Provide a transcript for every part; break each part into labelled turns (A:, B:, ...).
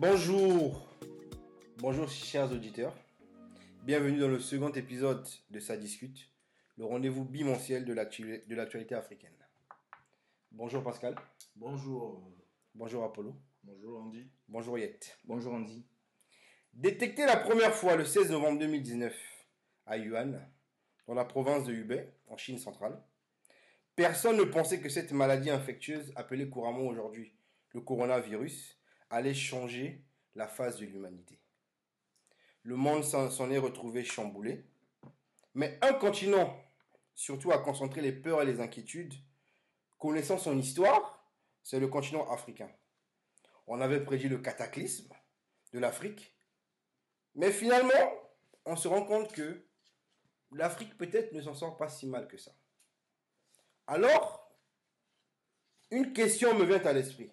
A: Bonjour, bonjour chers auditeurs. Bienvenue dans le second épisode de Ça discute, le rendez-vous bimensuel de l'actu- de l'actualité africaine. Bonjour Pascal,
B: Bonjour.
A: bonjour Apollo,
B: Bonjour Andy.
A: bonjour Yet.
C: Bonjour Andy.
A: Détecté la première fois le 16 novembre 2019 à Yuan, dans la province de Hubei, en Chine centrale, personne ne pensait que cette maladie infectieuse, appelée couramment aujourd'hui le coronavirus, allait changer la face de l'humanité. Le monde s'en est retrouvé chamboulé, mais un continent surtout a concentré les peurs et les inquiétudes. Connaissant son histoire, c'est le continent africain. On avait prédit le cataclysme de l'Afrique, mais finalement, on se rend compte que l'Afrique peut-être ne s'en sort pas si mal que ça. Alors, une question me vient à l'esprit.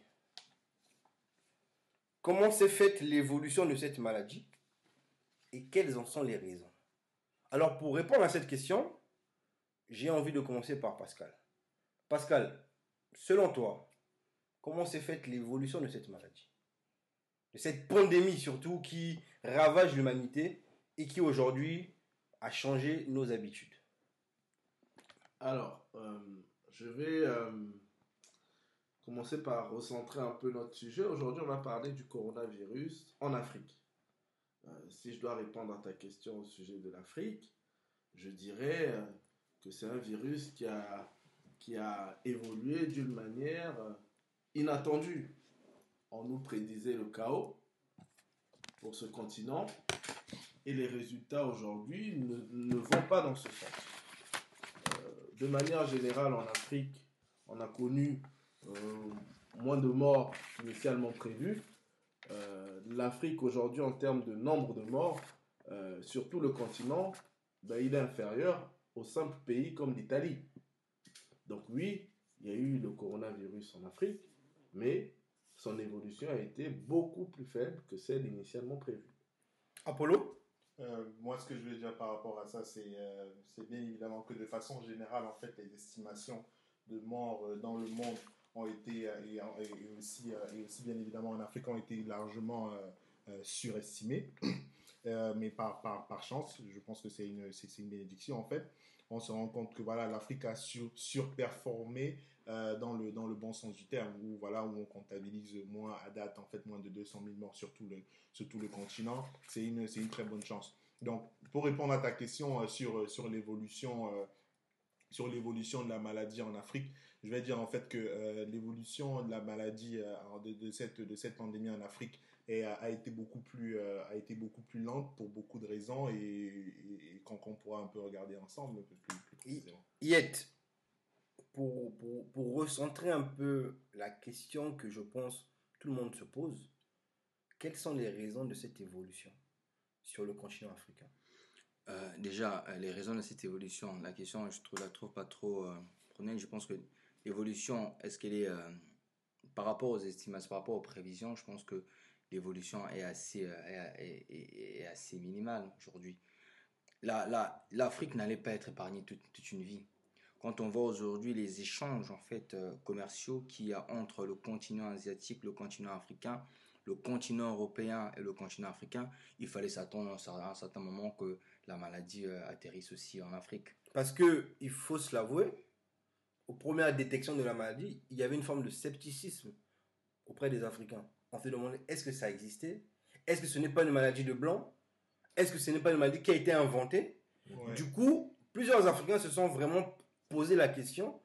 A: Comment s'est faite l'évolution de cette maladie et quelles en sont les raisons? Alors, pour répondre à cette question, j'ai envie de commencer par Pascal. Pascal, selon toi, comment s'est faite l'évolution de cette maladie? De cette pandémie surtout qui ravage l'humanité et qui aujourd'hui a changé nos habitudes?
B: Alors, euh, je vais euh, commencer par recentrer un peu notre sujet. Aujourd'hui, on va parler du coronavirus en Afrique. Euh, si je dois répondre à ta question au sujet de l'Afrique, je dirais euh, que c'est un virus qui a, qui a évolué d'une manière euh, inattendue. On nous prédisait le chaos pour ce continent et les résultats aujourd'hui ne, vont pas dans ce sens. De manière générale, en Afrique, on a connu moins de morts initialement prévus. Euh, L'Afrique aujourd'hui, en termes de nombre de morts, euh, sur tout le continent, ben, il est inférieur aux simples pays comme l'Italie. Donc oui, il y a eu le coronavirus en Afrique, mais son évolution a été beaucoup plus faible que celle initialement prévue.
A: Apollo?
D: Euh, moi, ce que je veux dire par rapport à ça, c'est euh, bien évidemment que de façon générale, en fait, les estimations de morts euh, dans le monde ont été, euh, et, aussi, euh, et aussi bien évidemment en Afrique, ont été largement euh, surestimées. Euh, mais par, par, par chance, je pense que c'est une, c'est une bénédiction en fait. On se rend compte que voilà, l'Afrique a sur, surperformé dans, le, dans le bon sens du terme, où, voilà, où on comptabilise moins à date, en fait, moins de 200 000 morts sur tout le, sur tout le continent. C'est une, une très bonne chance. Donc, pour répondre à ta question euh, sur, sur l'évolution de la maladie en Afrique, je vais dire en fait que euh, l'évolution de la maladie euh, de, de cette de cette pandémie en Afrique est, a, a été beaucoup plus euh, a été beaucoup plus lente pour beaucoup de raisons et, et, et qu'on pourra un peu regarder ensemble un peu plus, plus précisément.
A: Yet, pour, pour, pour recentrer un peu la question que je pense tout le monde se pose, quelles sont les raisons de cette évolution sur le continent africain?
C: Euh, déjà, les raisons de cette évolution, la question, je trouve, la trouve pas trop euh. Je pense que l'évolution, est-ce qu'elle est, euh, par rapport aux estimations, par rapport aux prévisions, je pense que l'évolution est assez, euh, est, est- est- assez minimale aujourd'hui. La- la- L'Afrique n'allait pas être épargnée toute, toute une vie. Quand on voit aujourd'hui les échanges en fait euh, commerciaux qu'il y a entre le continent asiatique, le continent africain, le continent européen et le continent africain, il fallait s'attendre à un certain moment que la maladie atterrisse aussi en Afrique.
A: Parce que, il faut se l'avouer, aux premières détections de la maladie, il y avait une forme de scepticisme auprès des Africains. On se demandait est-ce que ça existait? Est-ce que ce n'est pas une maladie de blanc? Est-ce que ce n'est pas une maladie qui a été inventée?
D: Ouais.
A: Du coup, plusieurs Africains se sont vraiment posé la question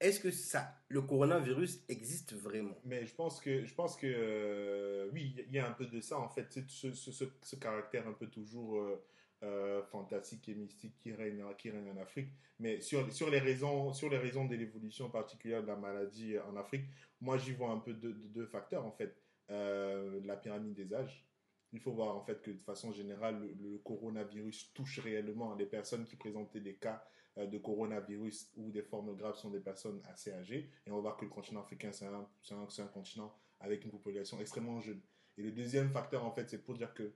A: est-ce que ça, le coronavirus existe vraiment?
D: Mais je pense que, je pense que euh, oui, il y a un peu de ça en fait, c'est ce, ce, ce, ce caractère un peu toujours euh, euh, fantastique et mystique qui règne, en Afrique. Mais sur, les raisons, sur les raisons de l'évolution particulière de la maladie en Afrique, moi j'y vois un peu deux, facteurs en fait. Euh, la pyramide des âges. Il faut voir en fait que de façon générale, le, coronavirus touche réellement les personnes qui présentaient des cas euh, de coronavirus ou des formes graves sont des personnes assez âgées. Et on va voir que le continent africain, c'est un, un continent avec une population extrêmement jeune. Et le deuxième facteur, en fait, c'est pour dire que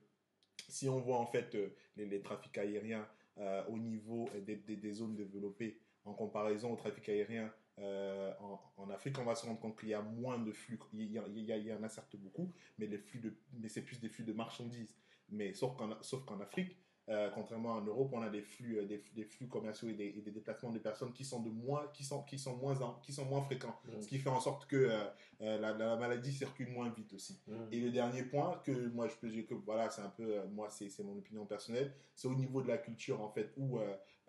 D: si on voit en fait euh, les, trafics aériens euh, au niveau des, zones développées en comparaison au trafic aérien euh, en, Afrique, on va se rendre compte qu'il y a moins de flux. Il y, il y a- en a certes beaucoup, mais c'est plus des flux de marchandises. Mais sauf qu'en Afrique, euh, contrairement en Europe, on a des flux, euh, des, des flux commerciaux et des, et des déplacements de personnes qui sont de moins, qui sont, qui sont moins, qui sont moins fréquents.
B: Mm.
D: Ce qui fait en sorte que euh, la, la maladie circule moins vite aussi.
B: Mm.
D: Et le dernier point que moi je peux dire que voilà c'est un peu moi c'est c'est mon opinion personnelle c'est au niveau de la culture en fait où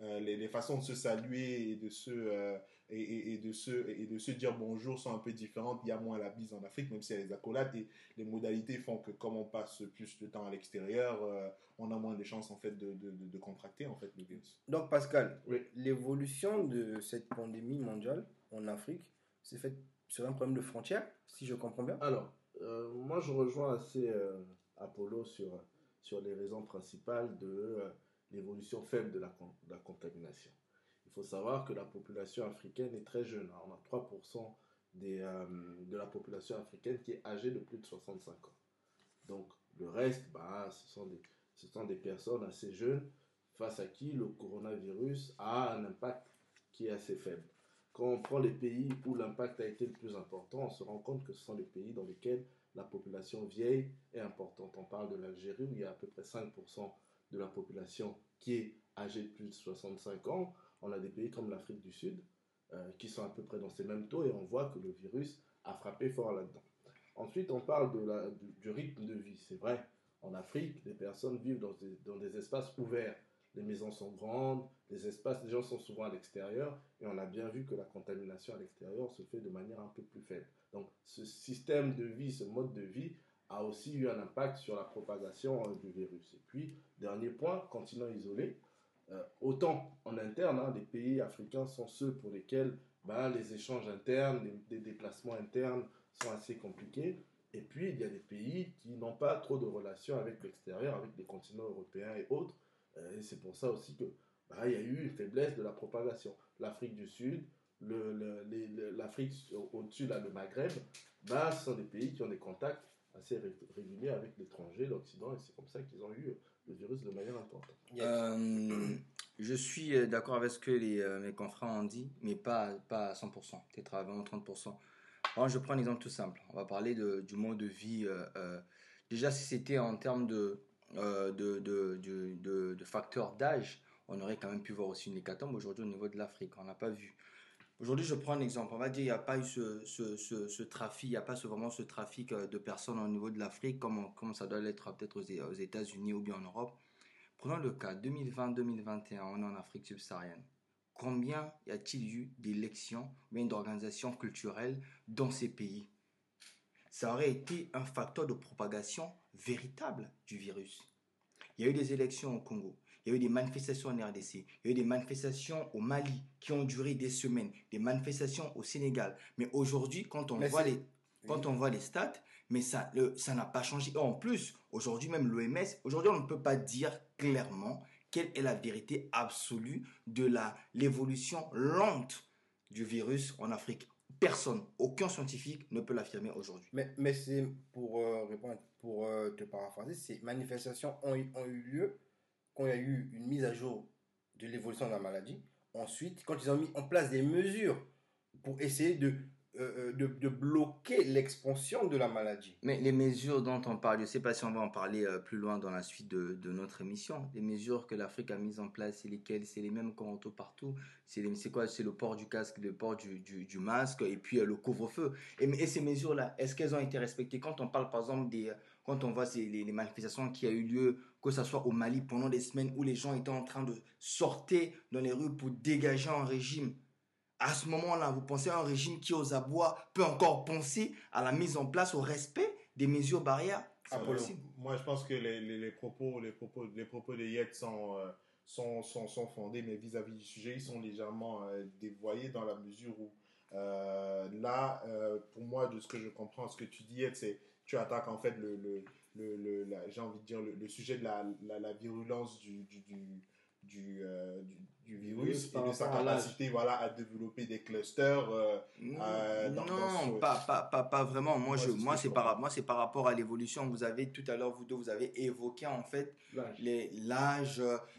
D: euh, les, les façons de se saluer et de se et, et- et de se et de se dire bonjour sont un peu différentes il y a moins la bise en Afrique même s'il y a les accolades et les modalités font que comme on passe plus de temps à l'extérieur euh, on a moins de chances en fait de, de, de- de contracter en fait le virus
A: Donc, Pascal,
B: Oui.
A: l'évolution de cette pandémie mondiale en Afrique, c'est fait sur un problème de frontières, si je comprends bien?
B: Alors, euh, moi je rejoins assez euh, Apollo sur, sur les raisons principales de euh, l'évolution faible de la, con- de la contamination. Il faut savoir que la population africaine est très jeune. hein. On a 3% des, euh, de la population africaine qui est âgée de plus de 65 ans. Donc le reste, bah, ce, sont des, ce sont des personnes assez jeunes face à qui le coronavirus a un impact qui est assez faible. Quand on prend les pays où l'impact a été le plus important, on se rend compte que ce sont les pays dans lesquels la population vieille est importante. On parle de l'Algérie où il y a à peu près 5% de la population qui est âgée de plus de 65 ans. On a des pays comme l'Afrique du Sud euh, qui sont à peu près dans ces mêmes taux et on voit que le virus a frappé fort là-dedans. Ensuite, on parle du, rythme de vie. C'est vrai, en Afrique, les personnes vivent dans des, dans des espaces ouverts. Les maisons sont grandes, les espaces, les gens sont souvent à l'extérieur et on a bien vu que la contamination à l'extérieur se fait de manière un peu plus faible. Donc, ce système de vie, ce mode de vie a aussi eu un impact sur la propagation euh, du virus. Et puis, dernier point, continent isolé. Euh, autant en interne, hein, les pays africains sont ceux pour lesquels ben, les échanges internes, les, déplacements internes sont assez compliqués. Et puis, il y a des pays qui n'ont pas trop de relations avec l'extérieur, avec les continents européens et autres. Euh, et c'est pour ça aussi que ben, il y a eu une faiblesse de la propagation. L'Afrique du Sud, l'Afrique au- au-dessus, le Maghreb, ben, ce sont des pays qui ont des contacts assez ré- réguliers avec l'étranger, l'Occident, et c'est comme ça qu'ils ont eu le virus de manière importante.
C: Euh, je suis euh, d'accord avec ce que les, euh, mes confrères ont dit, mais pas, pas à 100%, peut-être à 20 ou 30%. Alors, je prends un exemple tout simple. On va parler du mode de vie. déjà, si c'était en termes de, de, de- de facteurs d'âge, on aurait quand même pu voir aussi une hécatombe aujourd'hui au niveau de l'Afrique. On n'a pas vu. Aujourd'hui, je prends un exemple. On va dire il n'y a pas eu ce, trafic, il n'y a pas vraiment ce trafic euh, de personnes au niveau de l'Afrique comme, ça doit l'être peut-être aux, États-Unis ou bien en Europe. Prenons le cas 2020-2021, on est en Afrique subsaharienne. Combien y a-t-il eu d'élections, ou d'organisations culturelles dans ces pays? Ça aurait été un facteur de propagation véritable du virus. Il y a eu des élections au Congo, il y a eu des manifestations en RDC, il y a eu des manifestations au Mali qui ont duré des semaines, des manifestations au Sénégal. Mais aujourd'hui, quand on voit les quand on voit les stats, mais ça le- ça n'a pas changé. En plus, aujourd'hui même l'OMS, aujourd'hui on ne peut pas dire clairement quelle est la vérité absolue de la l'évolution lente du virus en Afrique. Personne, aucun scientifique ne peut l'affirmer aujourd'hui.
A: Mais, mais c'est pour euh, répondre, pour euh, te paraphraser, ces manifestations ont, ont eu lieu quand il y a eu une mise à jour de l'évolution de la maladie. Ensuite, quand ils ont mis en place des mesures pour essayer de, euh, euh, de, bloquer l'expansion de la maladie.
C: Mais les mesures dont on parle, je ne sais pas si on va en parler euh, plus loin dans la suite de, de notre émission. Les mesures que l'Afrique a mises en place, c'est lesquelles? C'est les mêmes qu'on retrouve partout. C'est quoi? C'est le port du casque, le port du, du, masque et puis le couvre-feu. Et, ces mesures-là, est-ce qu'elles ont été respectées? Quand on parle par exemple des... Quand on voit les, les manifestations qui a eu lieu, que ce soit au Mali pendant des semaines où les gens étaient en train de sortir dans les rues pour dégager un régime. À ce moment-là, vous pensez à un régime qui, aux abois, peut encore penser à la mise en place, au respect des mesures barrières? Possible.
D: Moi, je pense que les, les, les propos, les propos, les propos de Yet sont, euh, sont, sont, sont fondés, mais vis-à-vis du sujet, ils sont légèrement euh, dévoyés dans la mesure où, euh, là, pour moi, de ce que je comprends, ce que tu dis, Yet, c'est tu attaques en fait le, le, le, le- la- j'ai envie de dire le, le sujet de la, la, la virulence du, du, du, du, euh, du, du virus et de sa capacité voilà, à développer des clusters. euh, Euh, dans-
C: non,
D: dans ce-
C: pas, pas, pas, pas vraiment. Moi, je, moi, c'est par, moi, c'est par rapport à l'évolution. Vous avez tout à l'heure, vous deux, vous avez évoqué en fait
B: L'âge.
C: les- l'âge,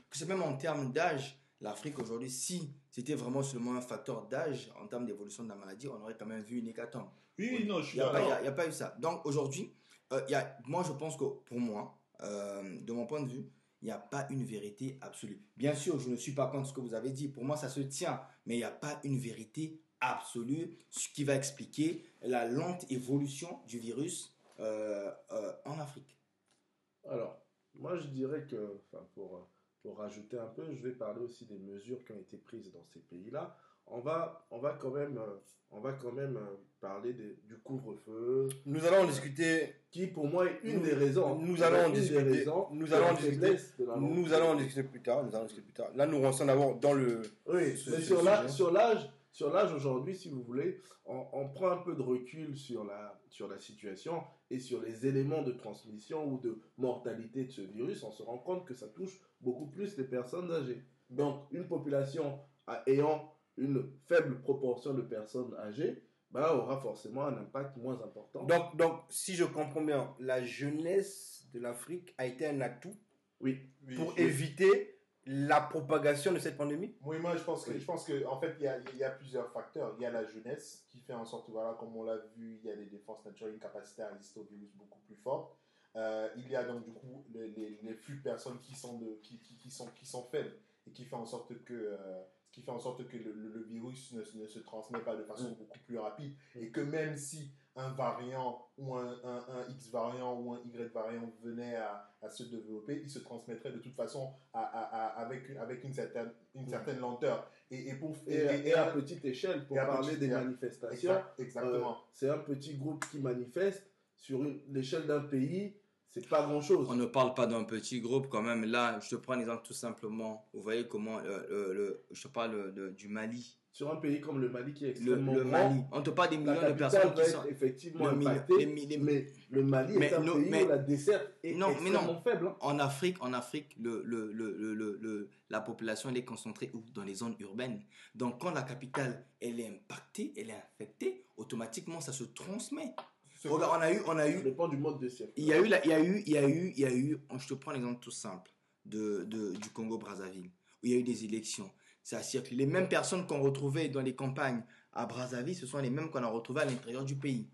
C: que c'est même en termes d'âge. l'Afrique aujourd'hui, si c'était vraiment seulement un facteur d'âge en termes d'évolution de la maladie, on aurait quand même vu une hécatombe.
D: Oui, oui, non, je suis
C: Il n'y a,
D: d'accord.
C: a pas eu ça. Donc aujourd'hui, euh, moi je pense que pour moi, euh, de mon point de vue, il n'y a pas une vérité absolue. Bien sûr, je ne suis pas contre ce que vous avez dit. Pour moi, ça se tient. Mais il n'y a pas une vérité absolue, ce qui va expliquer la lente évolution du virus euh, en Afrique.
B: Alors, moi je dirais que, pour, pour rajouter un peu, je vais parler aussi des mesures qui ont été prises dans ces pays-là. On va, on va quand même, euh, on va quand même euh, parler des- du couvre-feu,
A: Nous allons en discuter.
B: qui pour moi est une
A: Nous-
B: des raisons.
A: nous allons en discuter.
B: raisons
A: Nous
B: de
A: allons en discuter.
B: de.
A: Nous allons en discuter plus tard. Nous allons discuter plus tard. Là, nous rentrons d'abord dans le.
B: Oui,
A: ce-
B: mais
A: ce
B: sur l'âge, sur l'âge aujourd'hui, si vous voulez, on, on prend un peu de recul sur la, sur la situation et sur les éléments de transmission ou de mortalité de ce virus, on se rend compte que ça touche beaucoup plus les personnes âgées. Donc, une population ayant une faible proportion de personnes âgées bah, aura forcément un impact moins important.
A: Donc, donc, si je comprends bien, la jeunesse de l'Afrique a été un atout
B: oui,
A: pour éviter la propagation de cette pandémie?
D: Oui, moi je pense que,
B: Oui.
D: je pense que en fait, il y a, il y a plusieurs facteurs. Il y a la jeunesse qui fait en sorte, voilà, comme on l'a vu, il y a des défenses naturelles, une capacité à résister au virus beaucoup plus forte. Euh, il y a donc du coup les, les, les flux de personnes qui sont, de, qui, qui, qui sont, qui sont faibles et qui fait en sorte que, euh, ce qui fait en sorte que le, le- le virus ne, se- ne se transmet pas de façon
B: Mm.
D: beaucoup plus rapide et que même si un variant ou un, un, un X variant ou un Y variant venait à, à se développer, il se transmettrait de toute façon à, à- avec, une, avec une, certaine, une certaine lenteur. Et, et pour,
B: et, et à petite échelle, pour parler
D: petite-
B: des manifestations,
D: Exact- exactement.
B: Euh, c'est un petit groupe qui manifeste sur l'échelle d'un pays, c'est pas grand chose.
C: On ne parle pas d'un petit groupe quand même. Là, je te prends un exemple tout simplement. Vous voyez comment euh, le- le- je te parle de- du Mali.
B: Sur un pays comme le Mali qui est
C: Le,
B: extrêmement
C: le
B: grand,
C: Mali. On te parle des millions de personnes qui sont.
B: effectivement
C: le million-
B: impactée,
C: les
B: mais le Mali
C: Mais
B: est un
C: non,
B: pays
C: mais-
B: où la desserte est
C: Non, mais non.
B: extrêmement faible. hein.
C: En Afrique, en Afrique, le, le, le, le, le- le- la population elle est concentrée où? Dans les zones urbaines. Donc, quand la capitale elle est impactée, elle est infectée, automatiquement ça se transmet. Regarde, on a eu, on a
B: Ça
C: eu,
B: dépend du mode de circulation.
C: il y a eu, la- il y a eu, il y a eu, il y a eu. Je te prends l'exemple tout simple de, de- du Congo Brazzaville où il y a eu des élections. Ça circule. Les mêmes personnes qu'on retrouvait dans les campagnes à Brazzaville, ce sont les mêmes qu'on a retrouvées à l'intérieur du pays.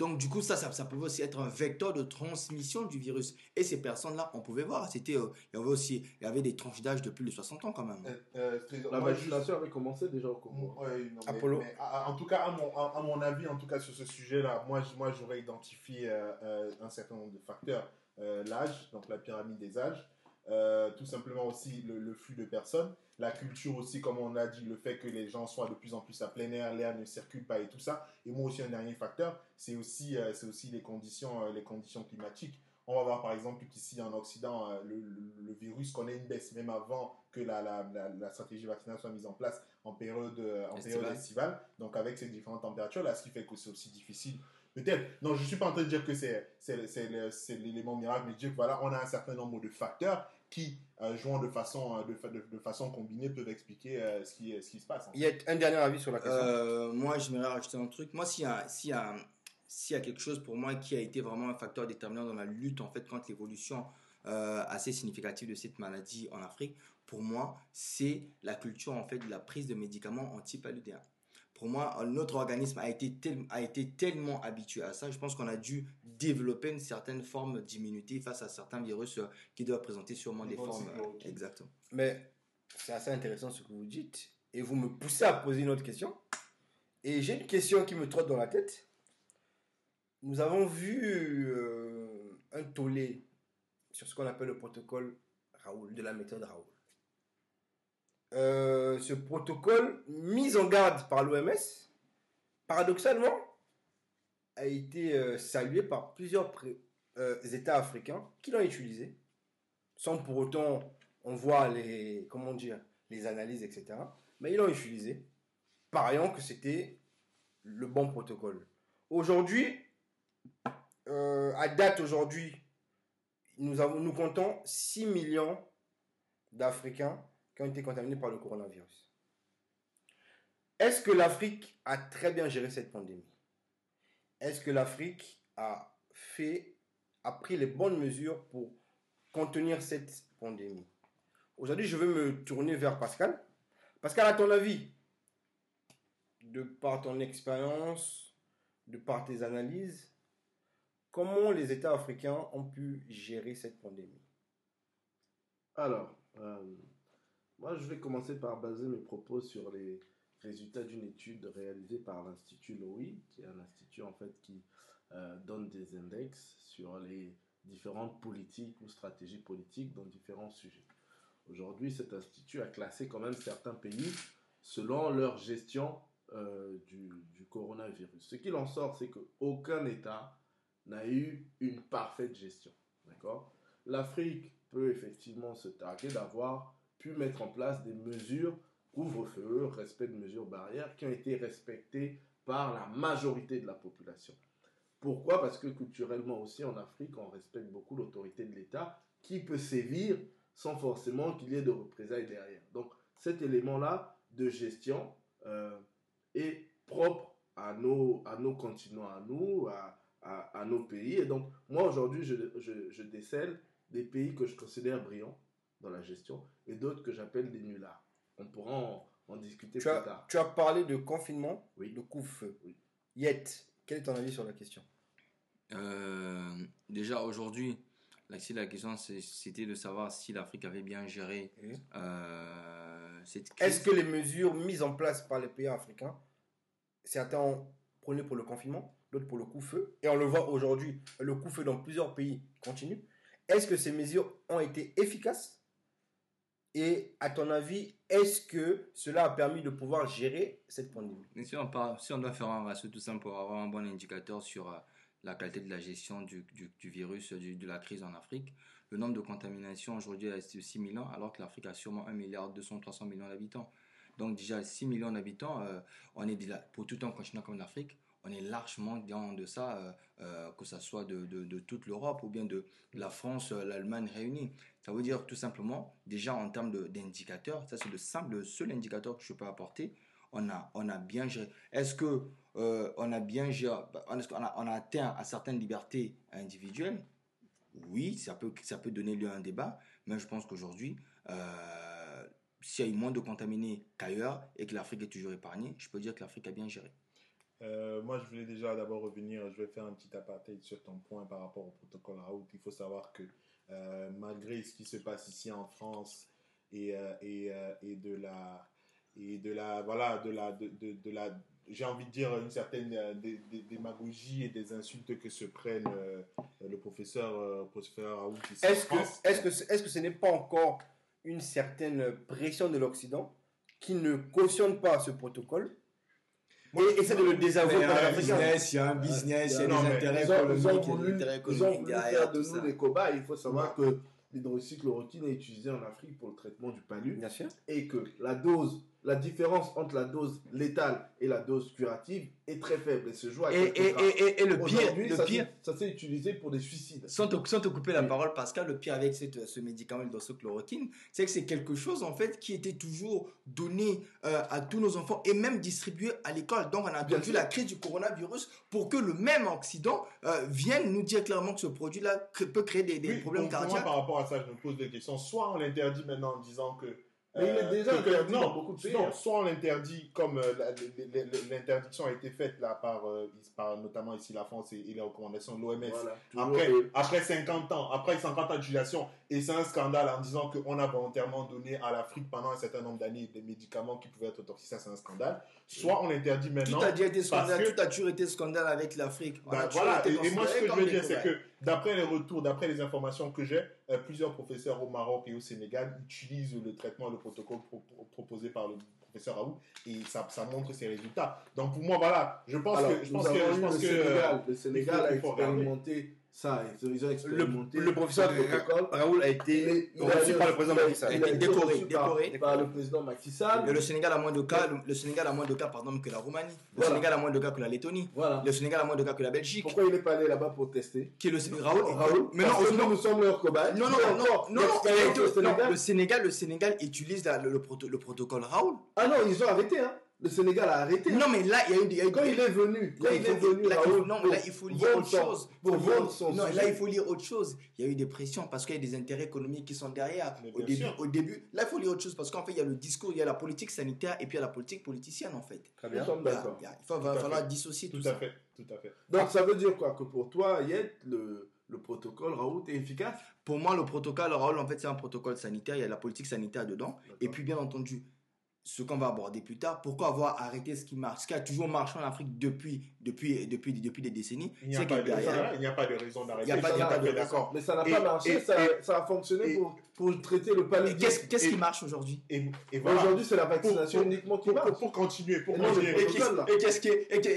C: Donc, du coup, ça, ça, ça pouvait aussi être un vecteur de transmission du virus. Et ces personnes-là, on pouvait voir, c'était, euh, il y avait aussi, il y avait des tranches d'âge de plus de 60 ans quand même.
D: Euh, euh,
B: La vaccination avait commencé déjà au Congo.
D: Ouais, non, mais-
A: Apollo.
D: mais à- à- en tout cas, à mon, à, à mon avis, en tout cas sur ce sujet-là, moi, j- moi j'aurais identifié euh, euh, un certain nombre de facteurs. Euh, L'âge, donc la pyramide des âges, Euh, tout simplement aussi le, le flux de personnes, la culture aussi, comme on a dit, le fait que les gens soient de plus en plus à plein air, l'air ne circule pas et tout ça. Et moi aussi, un dernier facteur, c'est aussi, euh, c'est aussi les, conditions, euh, les conditions climatiques. On va voir par exemple qu'ici en Occident, le, le- le virus connaît une baisse même avant que la, la, la, la stratégie vaccinale soit mise en place en période, en
C: Estivale.
D: période estivale. Donc avec ces différentes températures, là, ce qui fait que c'est aussi difficile. Peut-être, non, je ne suis pas en train de dire que c'est c'est- c'est le- c'est l'élément miracle, mais dire que voilà, on a un certain nombre de facteurs qui, euh, jouant de façon, euh, de, fa- de, de façon combinée, peuvent expliquer euh, ce, qui, ce qui se passe. en
A: Il y a un dernier avis sur la question.
C: Euh, moi, j'aimerais rajouter un truc. Moi, s'il y, a- s'il y, a- s'il y a quelque chose pour moi qui a été vraiment un facteur déterminant dans la lutte en fait contre l'évolution euh, assez significative de cette maladie en Afrique, pour moi, c'est la culture en fait de la prise de médicaments antipaludéens. Pour moi, notre organisme a été, tel- a été tellement habitué à ça. Je pense qu'on a dû développer une certaine forme d'immunité face à certains virus euh, qui doivent présenter sûrement des formes. euh, exactement.
A: Mais c'est assez intéressant ce que vous dites. Et vous me poussez à poser une autre question. Et j'ai une question qui me trotte dans la tête. Nous avons vu euh, un tollé sur ce qu'on appelle le protocole Raoul, de la méthode Raoul. Euh, ce protocole, mis en garde par l'OMS, paradoxalement, a été euh, salué par plusieurs euh, États africains qui l'ont utilisé, sans pour autant on voit les, comment dire, les analyses, etc. Mais ils l'ont utilisé, pariant que c'était le bon protocole. Aujourd'hui, à date aujourd'hui, nous, nous comptons 6 millions d'Africains ont été contaminés par le coronavirus. Est-ce que l'Afrique a très bien géré cette pandémie? Est-ce que l'Afrique a fait, a pris les bonnes mesures pour contenir cette pandémie? Aujourd'hui, je veux me tourner vers Pascal. Pascal, à ton avis, de par ton expérience, de par tes analyses, comment les États africains ont pu gérer cette pandémie?
B: Alors, euh, moi, je vais commencer par baser mes propos sur les résultats d'une étude réalisée par l'Institut Lowy, qui est un institut en fait qui euh, donne des index sur les différentes politiques ou stratégies politiques dans différents sujets. Aujourd'hui, cet institut a classé quand même certains pays selon leur gestion euh, du, du, coronavirus. Ce qu'il en sort, c'est qu'aucun État n'a eu une parfaite gestion. D'accord? L'Afrique peut effectivement se targuer d'avoir pu mettre en place des mesures couvre-feu, respect de mesures barrières qui ont été respectées par la majorité de la population. Pourquoi? Parce que culturellement aussi en Afrique, on respecte beaucoup l'autorité de l'État qui peut sévir sans forcément qu'il y ait de représailles derrière. Donc cet élément-là de gestion euh, est propre à nos, à nos continents, à nous, à, nos pays. Et donc moi aujourd'hui, je, je, je décèle des pays que je considère brillants dans la gestion et d'autres que j'appelle des nullards. On pourra en, discuter
A: tu
B: plus
A: as,
B: tard.
A: Tu as parlé de confinement,
B: Oui.
A: de couvre-feu.
B: Oui.
A: Yet, quel est ton avis sur la question?
C: Euh, déjà aujourd'hui, la, question c'était de savoir si l'Afrique avait bien géré
A: Oui.
C: euh, cette crise.
A: Est-ce que les mesures mises en place par les pays africains, certains ont prôné pour le confinement, d'autres pour le coup-feu, et on le voit aujourd'hui, le coup-feu dans plusieurs pays continue. Est-ce que ces mesures ont été efficaces? Et à ton avis, est-ce que cela a permis de pouvoir gérer cette pandémie?
C: Si on, doit faire un ratio tout simple pour avoir un bon indicateur sur euh, la qualité de la gestion du, virus, du- de la crise en Afrique, le nombre de contaminations aujourd'hui est de 6 millions, alors que l'Afrique a sûrement 1 milliard 200, 300 millions d'habitants. Donc déjà 6 millions d'habitants, euh, on est déjà- pour tout un continent comme l'Afrique, on est largement en deçà, euh, euh, que ce soit de, toute l'Europe ou bien de la France, euh, l'Allemagne réunis. Ça veut dire tout simplement, déjà en termes d'indicateurs, ça c'est le simple, le seul indicateur que je peux apporter, on a, on a bien géré. Est-ce que euh, on a bien géré, est-ce qu'on a, atteint à certaines libertés individuelles? Oui, ça peut, ça peut donner lieu à un débat, mais je pense qu'aujourd'hui, s'il y a eu moins de contaminés qu'ailleurs et que l'Afrique est toujours épargnée, je peux dire que l'Afrique a bien géré.
D: Euh, moi, je voulais déjà d'abord revenir, je vais faire un petit apartheid sur ton point par rapport au protocole Raoult. Il faut savoir que euh, malgré ce qui se passe ici en France et, euh, et, et de la et de la voilà de la de, de, de la j'ai envie de dire une certaine dé- dé- démagogie et des insultes que se prennent le professeur professeur Raoult ici
A: Est-ce
D: en
A: que,
D: France.
A: est-ce, que, est-ce que ce n'est pas encore une certaine pression de l'Occident qui ne cautionne pas ce protocole? Et essaie de le désavouer
C: il y
A: par
C: a
A: les
C: un
A: Africains
C: business, il y a un business, il y a des intérêts économiques, il y a des intérêts économiques derrière
B: de nous des cobayes. Il faut savoir que l'hydroxychloroquine est utilisé en Afrique pour le traitement du palu
A: Bien sûr.
B: et que la dose, la différence entre la dose létale et la dose curative est très faible et se joue à
C: Et, et, et, et, le pire, le
B: ça
C: pire,
B: s'est- ça s'est utilisé pour des suicides.
C: sans te, sans te couper la
B: Oui.
C: parole, Pascal, le pire avec cette, ce médicament d'oxychloroquine, c'est que c'est quelque chose en fait qui était toujours donné euh, à tous nos enfants et même distribué à l'école. Donc on a attendu la crise du coronavirus pour que le même Occident euh, vienne nous dire clairement que ce produit-là peut créer des, des
D: Oui,
C: problèmes cardiaques.
D: par rapport à ça, je me pose des questions. Soit on l'interdit maintenant en disant que.
B: Mais il est
D: euh,
B: déjà
D: que- que-
B: interdit
D: non,
B: dans beaucoup de pays,
D: non,
B: hein.
D: soit on l'interdit comme euh, l'interdiction a été faite là par, euh, par notamment ici la France et, et les recommandations de l'OMS.
B: Voilà.
D: Après, après 50 ans, après 50 ans d'utilisation, et c'est un scandale en disant qu'on a volontairement donné à l'Afrique pendant un certain nombre d'années des médicaments qui pouvaient être toxiques, ça c'est un scandale. Soit on l'interdit maintenant.
C: Tout a déjà été scandale,
D: que-
C: tout a toujours été scandale avec l'Afrique.
D: Bah,
C: toujours
D: voilà, et, et moi ce que je veux dire, c'est que d'après les retours, d'après les informations que j'ai, euh, plusieurs professeurs au Maroc et au Sénégal utilisent le traitement, le protocole pro- pro- proposé par le professeur Raoult et ça, ça montre ses résultats. Donc pour moi, voilà, je pense
B: Alors,
D: que. Je
B: nous
D: pense que,
B: avons
D: je
B: eu
D: pense
B: le
D: que
B: Sénégal, le Sénégal a expérimenté ça. Ils ont, ils ont
A: Le,
B: expérimenté
A: le professeur. Raoul a été
B: est- il a
A: reçu
B: été-
A: par le président
B: il a-
A: Macky Sall.
B: il a été
C: Décoré,
B: par-
C: décoré.
B: par le président Macky Sall.
C: Et le Sénégal a moins de cas, le, le Sénégal a moins de cas pardon, que la Roumanie. Le. Sénégal a moins de cas que la Lettonie.
B: Voilà.
C: Le Sénégal a moins de cas que la Belgique.
B: Pourquoi il n'est pas allé là-bas pour tester?
C: Qui est le Sénégal Raoul,
B: Raoul,
C: Mais non,
B: parce que
C: non,
B: nous, nous sommes leurs cobayes.
C: Non, non, non, non, le Sénégal, le Sénégal utilise la- le, le proto- le protocole Raoul.
B: Ah non, ils ont arrêté. Hein. Le Sénégal a arrêté.
C: Non, mais là, il y a il y a
B: Quand il est venu, quand il
C: il
B: est
C: faut,
B: venu,
C: là, faut-
B: Raoul,
C: non, là, il faut lire autre chose.
B: pour vendre son
C: Non,
B: sujet.
C: là, il faut lire autre chose. Il y a eu des pressions parce qu'il y a des intérêts économiques qui sont derrière. Au début,
D: sûr.
C: au début, là, il faut lire autre chose parce qu'en fait, il y a le discours, il y a la politique sanitaire et puis il y a la politique politicienne, en fait.
A: Très bien.
C: Il,
B: d'accord.
C: il va falloir
D: fait.
C: dissocier tout,
D: Tout
C: ça.
D: à fait, tout à fait.
B: Donc ça veut dire quoi? Que pour toi, Yet, le, le protocole Raoult est efficace?
C: Pour moi, le protocole Raoul, en fait, c'est un protocole sanitaire. Il y a la politique sanitaire dedans. Et puis, bien entendu, ce qu'on va aborder plus tard, pourquoi avoir arrêté ce qui marche, ce qui a toujours marché en Afrique depuis, depuis, depuis, depuis des décennies,
D: Il n'y a, pas de-
C: derrière,
D: il n'y a pas de raison d'arrêter.
C: Il y a pas- y a pas de
D: d'accord.
B: Mais ça n'a
D: Et-
B: pas marché,
D: et-
B: ça,
D: et-
B: ça a fonctionné
D: et-
B: pour, pour traiter le paludisme.
C: qu'est-ce
D: Et-
C: qui marche aujourd'hui?
D: Et, et voilà.
B: Aujourd'hui, c'est la vaccination
D: Pour-
B: uniquement qui
D: pour,
B: marche.
D: pour- pour continuer, pour continuer.
C: Et qu'est-ce
B: là.
C: et qu'est-ce qui,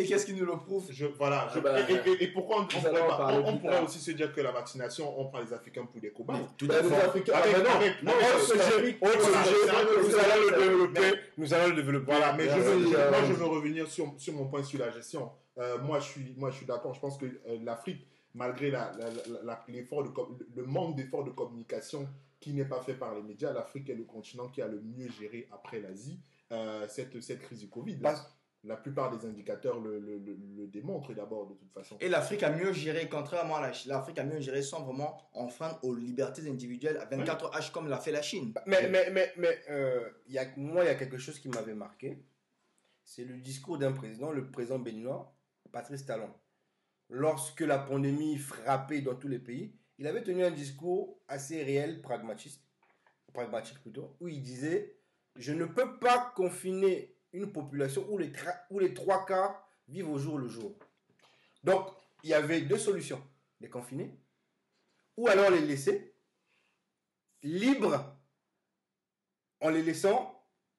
C: qu'est-ce qui nous le prouve?
D: Je, voilà. je-
B: Ah bah,
D: et, et- et pourquoi on, pourrait, on- on pourrait aussi se dire que la vaccination, on prend les Africains pour des cobayes
C: Tout
B: Bah,
C: à
B: les
C: fait.
B: Africains-
D: Avec-
B: bah non,
D: sujet,
A: nous allons le développer. Nous allons le développer.
D: Voilà, mais je
B: Merci,
D: veux,
B: euh,
D: moi je veux revenir sur, sur mon point sur la gestion. Euh, moi, je suis, moi, je suis d'accord. Je pense que euh, l'Afrique, malgré la, la- la- la- l'effort de, com- le manque d'effort de communication qui n'est pas fait par les médias, l'Afrique est le continent qui a le mieux géré après l'Asie euh, cette, cette crise du Covid.
A: Parce-
D: La plupart des indicateurs le, le, le- le démontrent d'abord, de toute façon.
C: Et l'Afrique a mieux géré, contrairement à la Chine, l'Afrique a mieux géré sans vraiment enfreindre aux libertés individuelles à 24H comme l'a fait la Chine.
A: Mais, mais, mais, mais euh, y a, moi, il y a quelque chose qui m'avait marqué. C'est le discours d'un président, le président béninois, Patrice Talon. Lorsque la pandémie frappait dans tous les pays, il avait tenu un discours assez réel, pragmatique, pragmatique plutôt, où il disait Je ne peux pas confiner une population où les, où les trois quarts vivent au jour le jour. Donc, il y avait deux solutions les confiner, ou alors les laisser libres en les laissant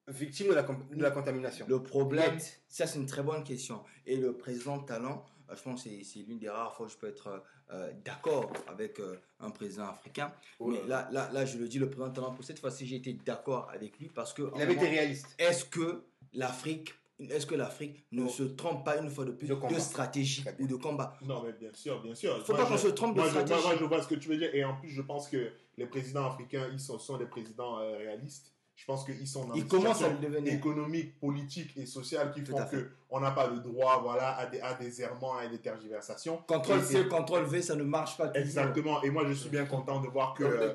A: victimes de la, com- de la contamination.
C: Le problème, ça c'est une très bonne question. Et le président Talon, euh, je pense que c'est- l'une des rares fois où je peux être euh, d'accord avec euh, un président africain.
B: Oh là
C: Mais là, là, là, je le dis, le président Talon, pour cette fois-ci, j'ai été d'accord avec lui parce que.
A: Il avait été réaliste.
C: Est-ce que l'Afrique. Est-ce que l'Afrique ne
A: Non.
C: se trompe pas une fois de plus
A: De
C: stratégie ou de combat?
D: Non, mais bien sûr, bien sûr.
C: Faut
D: Moi,
C: pas qu'on se trompe de
D: moi, je, moi,
C: stratégie.
D: moi, je vois ce que tu veux dire. Et en plus, je pense que les présidents africains, ils sont, sont des présidents euh, réalistes. Je pense qu'ils sont dans
C: Ils
D: une
C: commencent à
D: situation
C: le devenir.
D: économique, politique et sociale qui font
C: fait.
D: qu'on n'a pas le droit voilà, à, des, à des errements, à des tergiversations.
C: Contrôle
D: Et-
C: C, contrôle V, ça ne marche pas toujours.
D: Exactement. Et moi, je suis bien content de voir que euh,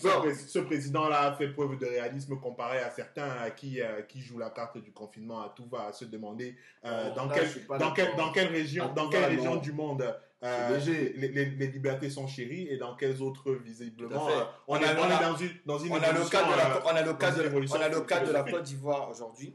D: ce, ce président-là a fait preuve de réalisme comparé à certains à qui, euh, qui jouent la carte du confinement à tout va, à se demander euh,
B: Non,
D: dans,
B: là,
D: dans, dans quelle région,
B: À
D: dans quelle région du monde euh,
B: léger.
D: les, les- les libertés sont chéries et dans quelles autres visiblement euh, on,
C: On
D: est,
C: a-
D: on
C: a-
D: dans une dans une
C: On a le cas de la,
D: euh,
C: on a le cas
D: dans
C: de, on a le cas de la. Côte d'Ivoire aujourd'hui.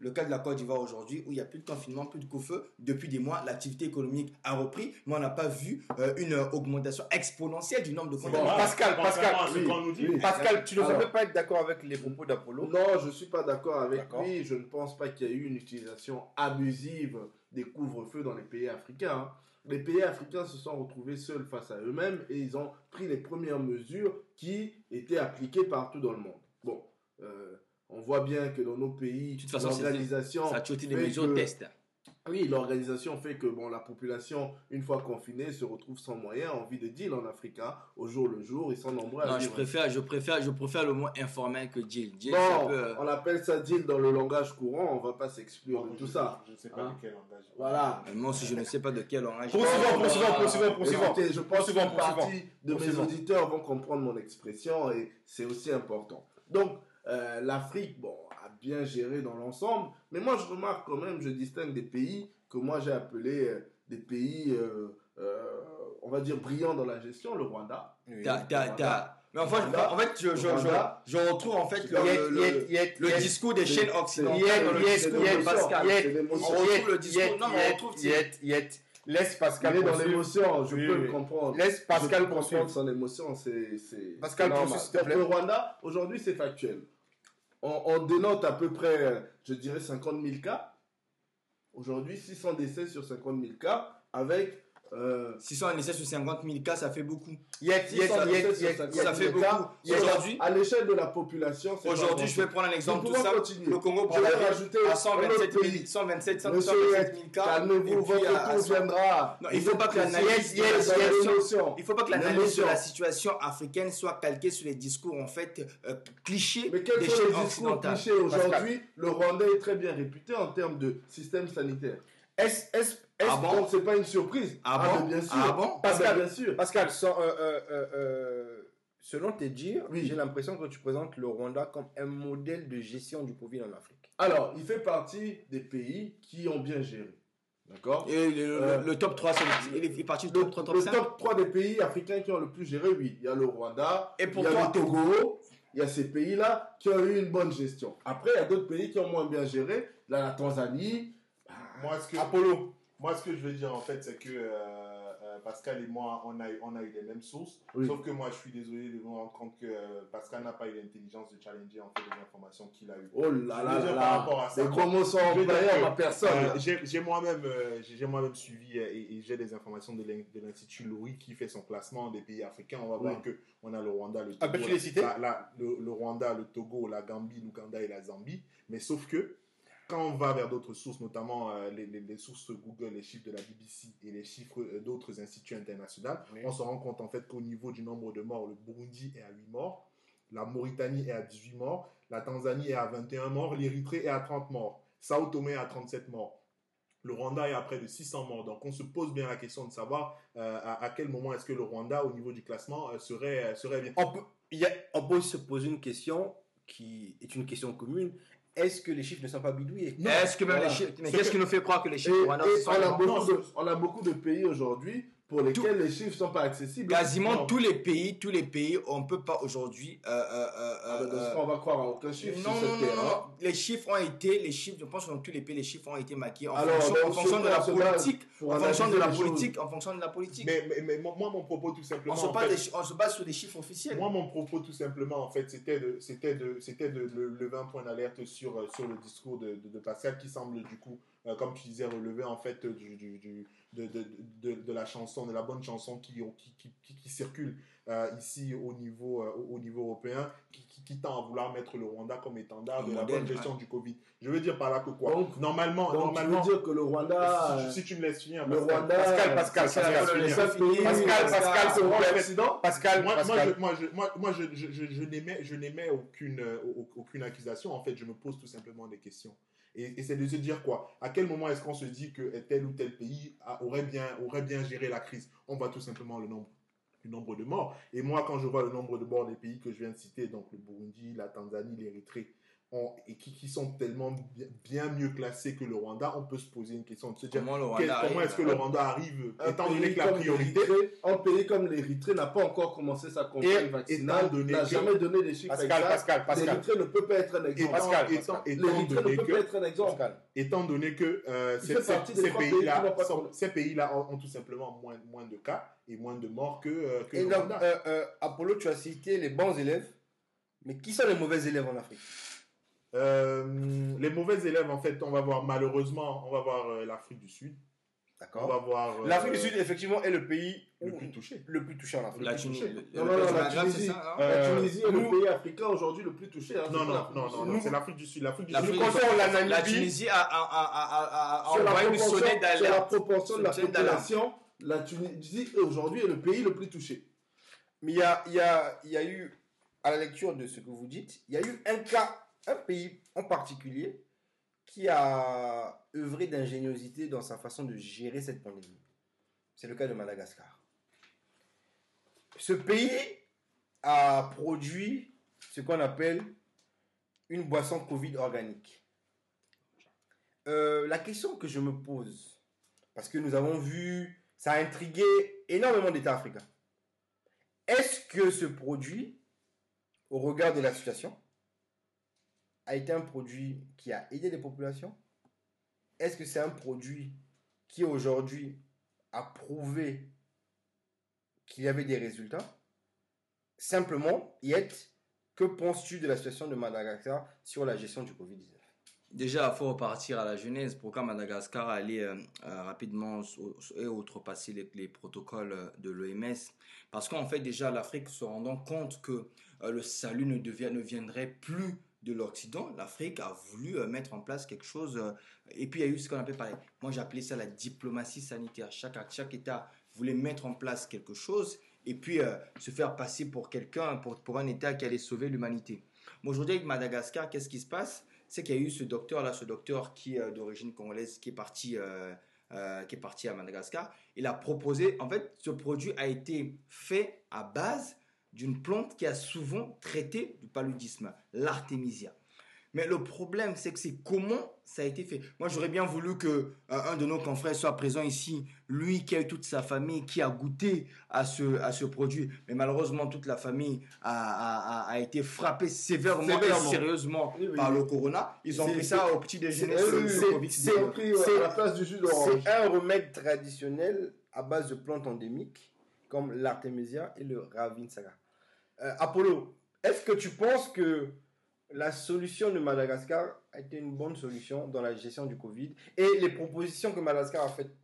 C: Le cas de la Côte d'Ivoire aujourd'hui où il n'y a plus de confinement, plus de couvre-feu. Depuis des mois, l'activité économique a repris, mais on n'a pas vu euh, une euh, augmentation exponentielle du nombre de contaminés.
D: normal,
A: Pascal, Pascal,
D: à ce
B: oui,
D: qu'on nous dit.
B: oui.
A: Pascal, tu ne sembles pas être d'accord avec les propos d'Apollo?
B: Non, je ne suis pas d'accord avec lui. Je ne pense pas qu'il y ait eu une utilisation abusive des couvre-feux dans les pays africains. hein. Les pays africains se sont retrouvés seuls face à eux-mêmes et ils ont pris les premières mesures qui étaient appliquées partout dans le monde. Bon, euh, on voit bien que dans nos pays, l'organisation
C: Ça a des mesures test.
B: Oui, l'organisation fait que bon, la population, une fois confinée, se retrouve sans moyens, envie de deal en Afrique. hein. Au jour le jour, ils sont nombreux à
C: Non, je préfère, je préfère, je préfère le mot informel que deal. Deal,
B: Bon,
C: peu, euh,
B: on appelle ça deal dans le langage courant, on va pas s'exclure de tout
D: sais-
B: ça.
D: Je ne sais pas
B: Hein.
D: de quel langage.
B: Voilà.
C: euh, moi aussi, je ne sais pas de quel langage.
A: Poursuivons, poursuivons, poursuivons, poursuivons.
B: Écoutez, je pense
A: Poursuivons,
B: qu'une partie de mes auditeurs vont comprendre mon expression et c'est aussi important. Donc, euh, l'Afrique, bon, bien géré dans l'ensemble, mais moi je remarque quand même, je distingue des pays que moi j'ai appelés euh, des pays, euh, euh, on va dire, brillants dans la gestion, le Rwanda.
A: Oui.
C: T'as- t'as- t'as- Mais enfin, je-
B: Rwanda.
C: en fait, je, je, je,
B: Rwanda.
C: je retrouve en fait le,
A: Yet,
C: le-
A: yet, yet,
C: le discours des chaînes occidentales. Le discours de Pascal. On retrouve le discours. Non, on retrouve.
A: Laisse Pascal
B: Il est dans l'émotion, je
A: Oui,
B: peux
A: oui.
B: le comprendre.
A: Laisse Pascal
B: Je peux comprendre son émotion, c'est c'est-
A: Pascal, te
B: Donc,
A: plaît.
B: Le Rwanda, aujourd'hui, c'est factuel. On, dénote à peu près, je dirais, 50 000 cas. Aujourd'hui, 600 décès sur 50 000 cas, avec Euh,
C: 600 naissances sur 50 000 cas, ça fait beaucoup.
A: Yet, yet,
B: ça,
A: yet,
B: ça,
C: fait beaucoup. Aujourd'hui,
B: à l'échelle de la population,
C: aujourd'hui, je vais prendre un exemple tout simple. Le Congo Brazzaville
B: rajouter
C: à
B: un
C: 127
B: autre
C: 000,
B: pays.
C: 127,
B: Monsieur
C: 127 000 cas.
B: Calmez-vous, votre tour viendra.
C: Non, il faut pas que l'analyse. Il faut pas que l'analyse
B: L'émotion.
C: la situation africaine soit calquée sur les discours en fait euh, clichés
B: Mais quels
C: des
B: sont
C: chaînes
B: les discours
C: occidentales.
B: clichés aujourd'hui? Le Rwandais est très bien réputé en termes de système sanitaire.
A: Est-ce, est-ce,
C: Ah bon?
B: c'est pas une surprise?
C: Ah bon?
B: mais bien sûr.
C: Ah bon?
B: Ah,
A: Pascal,
B: ben, bien sûr.
A: Pascal, sans, euh, euh, euh, selon tes dires,
B: Oui.
A: j'ai l'impression que tu présentes le Rwanda comme un modèle de gestion du Covid en Afrique.
B: Alors, il fait partie des pays qui ont bien géré. D'accord?
C: Et le, le-
B: Euh,
C: le top 3, c'est le- il est parti du top 3, top
B: le
C: 5.
B: top 3 des pays africains qui ont le plus géré, oui. Il y a le Rwanda,
C: Et pour
B: il y a
C: toi-
B: le Togo, il y a ces pays-là qui ont eu une bonne gestion. Après, il y a d'autres pays qui ont moins bien géré. Là, la Tanzanie.
D: Moi, que,
A: Apollo.
D: Moi, ce que je veux dire, en fait, c'est que euh, euh, Pascal et moi, on a, eu- on a eu les mêmes sources.
B: Oui.
D: Sauf que moi, je suis désolé de vous rendre compte que euh, Pascal n'a pas eu l'intelligence de challenger en fait les informations qu'il a eues.
B: Oh là là là
D: par rapport à ça.
B: Les gros mots sont ma personne.
D: Euh, j'ai moi-même euh, j'ai moi-même suivi euh, et, et j'ai des informations de l'in- de l'Institut Louis qui fait son classement des pays africains. On va voir que on a le Rwanda, le Togo,
A: Ah, citer
D: la- la- le, le Rwanda, le Togo, la Gambie, l'Ouganda et la Zambie. Mais sauf que quand on va vers d'autres sources, notamment euh, les, les- les sources Google, les chiffres de la BBC et les chiffres euh, d'autres instituts internationaux,
A: Oui.
D: on se rend compte en fait qu'au niveau du nombre de morts, le Burundi est à 8 morts, la Mauritanie est à 18 morts, la Tanzanie est à 21 morts, l'Érythrée est à 30 morts, Sao Tomé est à 37 morts. Le Rwanda est à près de 600 morts. Donc, on se pose bien la question de savoir euh, à, à quel moment est-ce que le Rwanda, au niveau du classement, serait, serait bien.
A: On peut, il y a- on peut se poser une question qui est une question commune. Est-ce que les chiffres ne sont pas bidouillés?
C: Est-ce que même
B: Voilà.
C: les chiffres. Mais qu'est-ce
D: que-
C: qui nous fait croire que les
B: Et,
C: chiffres
B: et
C: Rwanda
B: on,
C: sont
B: a beaucoup de, on a beaucoup de pays aujourd'hui pour lesquels les chiffres sont pas accessibles.
C: Quasiment
B: Non.
C: tous les pays, tous les pays, on peut pas aujourd'hui. euh, euh, euh,
B: Ah, ben, dans ce
C: euh,
B: on va croire à aucun chiffre
C: non,
B: sur
C: non,
B: ce
C: non, non. Les chiffres ont été, les chiffres, je pense que dans tous les pays, les chiffres ont été maquillés en
B: Alors,
C: fonction, en fonction de la politique, en fonction de la
B: les choses.
C: politique, en fonction de la politique.
D: Mais, mais, mais moi, mon propos, tout simplement.
C: on, se base
D: fait,
C: des- on se base sur des chiffres officiels.
D: Moi, mon propos, tout simplement, en fait, c'était de, c'était de, c'était de, le- lever un point d'alerte sur, euh, sur le discours de, de, de Pascal qui semble, du coup, euh, comme tu disais, relever, en fait, du, du, du- de, de, de, de la chanson, de la bonne chanson qui, qui, qui, qui, qui circule euh, ici au niveau, euh, au- au niveau européen, qui, tend à vouloir mettre le Rwanda comme étendard de la bonne gestion du Covid. Je veux dire par là que quoi?
B: Donc-
D: Normalement,
B: Donc, tu
D: normalement,
B: veux dire que le Rwanda.
D: si, si tu me laisses finir,
B: le
D: Pascal.
B: Rwanda.
A: Pascal, Pascal, Pascal,
B: un-
C: laisse
B: c'est un
C: pas finir.
B: pays-
A: Pascal, Pascal,
B: c'est
A: plaît.
B: l'Occident.
A: Pascal,
D: moi,
A: Pascal.
D: moi, je, moi, moi, je, je, je, je n'émets, je n'émets aucune, au- aucune accusation. En fait, je me pose tout simplement des questions. Et, c'est de se dire quoi? À quel moment est-ce qu'on se dit que tel ou tel pays aurait, bien, aurait bien géré la crise? On voit tout simplement le nombre, le nombre de morts. Et moi, quand je vois le nombre de morts des pays que je viens de citer, donc le Burundi, la Tanzanie, l'Érythrée, on- et qui, qui sont tellement bien, mieux classés que le Rwanda, on peut se poser une question de se dire
C: Comment
D: quel- est-ce que le Rwanda arrive, étant donné que la priorité
B: Un pays comme l'Érythrée n'a pas encore commencé sa campagne
A: Et-
B: vaccinale,
D: donné
B: n'a jamais donné des chiffres
A: Pascal,
B: exacts.
A: Pascal, Pascal.
B: L'Érythrée ne peut pas être un
D: étant,
B: exemple.
A: Pascal,
D: étant,
A: Pascal.
D: étant
B: L'Érythrée ne
D: donné
B: peut
D: que
B: pas être un exemple.
A: Pascal.
D: étant donné que euh, ces,
B: pays
D: pays-là ont, ont tout simplement moins, moins de cas et moins de morts que, euh, que
A: Et
D: le
A: donc,
D: Rwanda.
A: euh, euh, Apollo, tu as cité les bons élèves, mais qui sont les mauvais élèves en Afrique?
D: Euh, les mauvais élèves, en fait, on va voir malheureusement, on va voir euh, l'Afrique du Sud. On
A: D'accord.
D: va voir euh,
A: L'Afrique du Sud, effectivement, est le pays
D: le plus touché.
A: le plus touché en Afrique.
C: La Tunisie, le-
B: Non,
C: le
B: non, non, la Tunisie.
C: ça, hein
B: La Tunisie est
A: nous-
B: le pays africain aujourd'hui le plus touché. hein,
D: Non, non, non, non, c'est l'Afrique du Sud. L'Afrique du Sud.
A: Nous
C: Tunisie-
A: comptons la.
C: Tunisie a, a, a, a, a
B: Sur la
C: envoyé une
B: proportion-
C: sonnette
B: sur la proportion de la
C: d'alarme.
B: population, la Tunisie aujourd'hui est le pays le plus touché.
A: Mais il y a, il y, a, il y a eu, à la lecture de ce que vous dites, il y a eu un cas, un pays en particulier, qui a œuvré d'ingéniosité dans sa façon de gérer cette pandémie. C'est le cas de Madagascar. Ce pays a produit ce qu'on appelle une boisson Covid organique. Euh, la question que je me pose, parce que nous avons vu, ça a intrigué énormément d'États africains. Est-ce que ce produit, au regard de la situation, a été un produit qui a aidé les populations? Est-ce que c'est un produit qui aujourd'hui a prouvé qu'il y avait des résultats? Simplement, Yet, que penses-tu de la situation de Madagascar sur la gestion du Covid-19
C: Déjà, il faut repartir à la genèse. Pourquoi Madagascar allait euh, euh, rapidement et outrepasser les, les protocoles euh, de l'OMS Parce qu'en fait, déjà, l'Afrique se rendant compte que le salut ne viendrait plus de l'Occident, l'Afrique a voulu euh, mettre en place quelque chose. euh, et puis, il y a eu ce qu'on appelle, moi j'appelais ça la diplomatie sanitaire. Chaque, chaque État voulait mettre en place quelque chose et puis euh, se faire passer pour quelqu'un, pour, pour un État qui allait sauver l'humanité. Mais aujourd'hui, avec Madagascar, qu'est-ce qui se passe? C'est qu'il y a eu ce docteur-là, ce docteur qui est d'origine congolaise, qui est parti. qui est parti à Madagascar, il a proposé, en fait, ce produit a été fait à base d'une plante qui a souvent traité du paludisme, l'artémisia. Mais le problème, c'est que c'est comment ça a été fait. Moi, j'aurais bien voulu que euh, un de nos confrères soit présent ici, lui qui a eu toute sa famille, qui a goûté à ce, à ce produit. Mais malheureusement, toute la famille a, a- a- été frappée sévèrement,
B: Sévèrement.
C: et sérieusement
A: Oui, oui.
C: par le corona. Ils ont pris ça au petit déjeuner.
A: c'est-
B: à la place du jus d'orange.
A: C'est un remède traditionnel à base de plantes endémiques comme l'artémisia et le ravinsaga. Euh, Apollo, est-ce que tu penses que la solution de Madagascar a été une bonne solution dans la gestion du Covid et les propositions que Madagascar a faites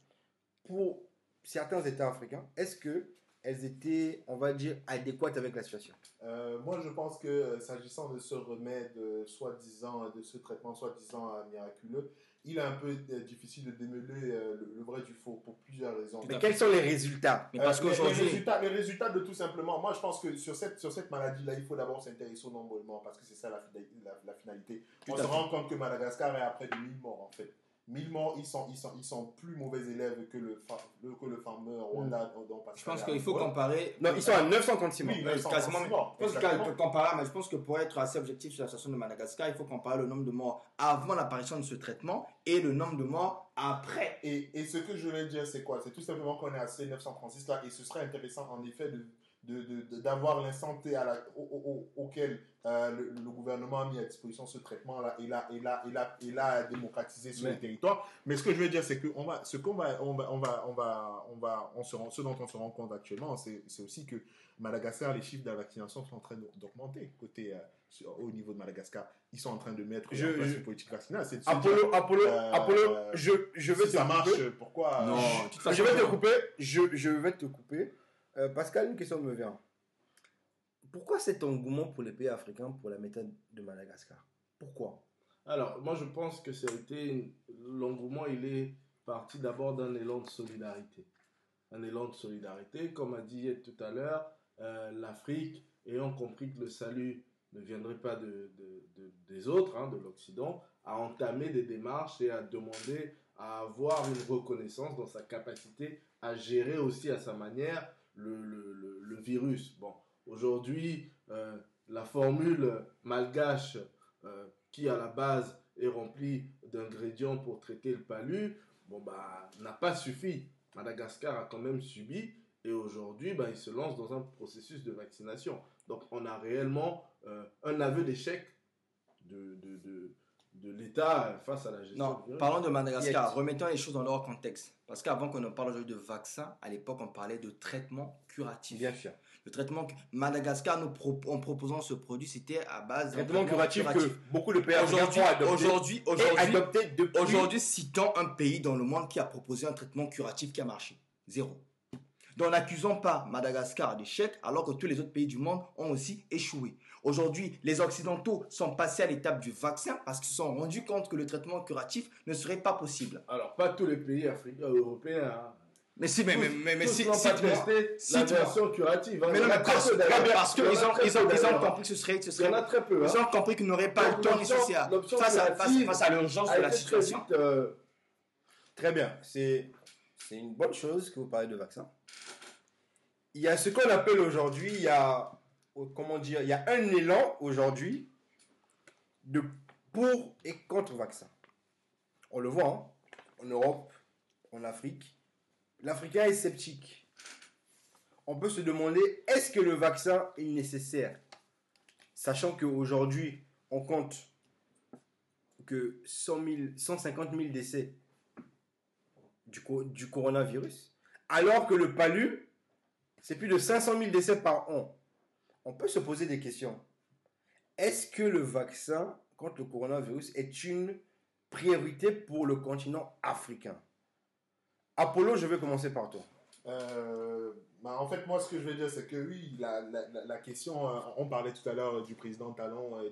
A: pour certains États africains, est-ce que elles étaient, on va dire, adéquates avec la situation?
D: Euh, moi, je pense que euh, s'agissant de ce remède, soi-disant, de ce traitement soi-disant miraculeux, il est un peu euh, difficile de démêler euh, le, vrai du faux pour plusieurs raisons.
A: Mais quels sont les résultats?
C: Mais parce
D: Euh, les- résultats, les résultats de tout simplement, moi je pense que sur cette, sur cette maladie-là, il faut d'abord s'intéresser au nombre de morts parce que c'est ça la, fida- la- la finalité.
C: Tout
D: On se
C: fait.
D: rend compte que Madagascar est à près de 1000 morts en fait. 1000 morts, ils sont, ils sont, ils sont plus mauvais élèves que le, fa- le- que le farmer Rwanda dont Pascal
C: je pense qu'il faut comparer.
A: Non, ils sont à 936 morts.
D: Oui, 936
C: quasiment.
D: morts,
C: Je pense qu'il faut comparer, mais je pense que pour être assez objectif sur la situation de Madagascar, il faut comparer le nombre de morts avant l'apparition de ce traitement et le nombre de morts après.
D: Et, et ce que je voulais dire, c'est quoi? C'est tout simplement qu'on est à C936 là, et ce serait intéressant en effet de de- de- de- d'avoir la- au- au- au- auquel euh, le, le gouvernement a mis à disposition ce traitement-là et l'a et l'a- et l'a- et l'a démocratisé sur
A: Mais-
D: le territoire. Mais ce que je veux dire, c'est que on va, ce qu'on va, on va, on va, on va, on va, on se rend, ce dont on se rend compte actuellement, c'est c'est aussi que Madagascar, les chiffres de la vaccination sont en train d'augmenter côté euh, au niveau de Madagascar. Ils sont en train de mettre
A: Je-
D: en place
A: je-
D: une politique vaccinale. De se
A: Apollo, Apollo,
D: Euh,
A: Apollo, je, je vais
D: si
A: te
D: ça marche,
A: couper.
D: pourquoi
C: Non,
D: euh,
C: toute façon,
A: Je vais te couper. Je, je vais te couper. Euh, Pascal, une question me vient. Pourquoi cet engouement pour les pays africains pour la méthode de Madagascar? Pourquoi?
B: Alors, moi, je pense que été. L'engouement, il est parti d'abord d'un élan de solidarité. Un élan de solidarité. Comme a dit tout à l'heure, euh, l'Afrique, ayant compris que le salut ne viendrait pas de- des autres, hein, de l'Occident, a entamé des démarches et a demandé à avoir une reconnaissance dans sa capacité à gérer aussi à sa manière le, le- le- virus. Bon, aujourd'hui, euh, la formule malgache euh, qui à la base est remplie d'ingrédients pour traiter le palu, bon bah n'a pas suffi. Madagascar a quand même subi et aujourd'hui bah, il se lance dans un processus de vaccination. Donc on a réellement euh, un aveu d'échec de, de, de l'État face à la gestion.
C: Non,
B: du
C: parlons de Madagascar. Remettons les choses dans leur contexte. Parce qu'avant qu'on ne parle aujourd'hui de vaccin, à l'époque, on parlait de traitement curatif.
A: Bien sûr.
C: Le traitement que Madagascar, nous pro- en proposant ce produit, c'était à base d'un
A: Traitement curatif que beaucoup de pays
C: Aujourd'hui, aujourd'hui, aujourd'hui,
A: adopté depuis.
C: Aujourd'hui, citons un pays dans le monde qui a proposé un traitement curatif qui a marché. Zéro. Donc n'accusons pas Madagascar d'échec alors que tous les autres pays du monde ont aussi échoué. Aujourd'hui, les Occidentaux sont passés à l'étape du vaccin parce qu'ils se sont rendus compte que le traitement curatif ne serait pas possible.
B: Alors pas tous les pays africains, européens. hein.
C: Mais si, mais, mais,
B: Tous-
C: mais, mais
B: tous
C: si,
B: testé la version curative. hein.
C: Mais non, mais parce, parce qu'ils ont, ils ont, ils ont compris que ce serait, ce
B: Il y en
C: serait
B: a très peu. hein.
C: Ils ont compris qu'ils n'auraient pas le temps nécessaire face à, face,
B: créative
C: face à l'urgence de la situation.
B: vite, euh,
A: Très bien. C'est c'est une bonne chose que vous parlez de vaccin. Il y a ce qu'on appelle aujourd'hui, il y a comment dire, il y a un élan aujourd'hui de pour et contre vaccin. On le voit hein, en Europe, en Afrique. L'Africain est sceptique. On peut se demander est-ce que le vaccin est nécessaire, sachant qu'aujourd'hui on compte que 100 000, 150 000 décès du, du coronavirus, alors que le palu, c'est plus de 500 000 décès par an. On peut se poser des questions. Est-ce que le vaccin contre le coronavirus est une priorité pour le continent africain? Apollo, je vais commencer par toi.
D: Euh, bah, en fait, moi, ce que je veux dire, c'est que oui, la, question, euh, on parlait tout à l'heure du président Talon et,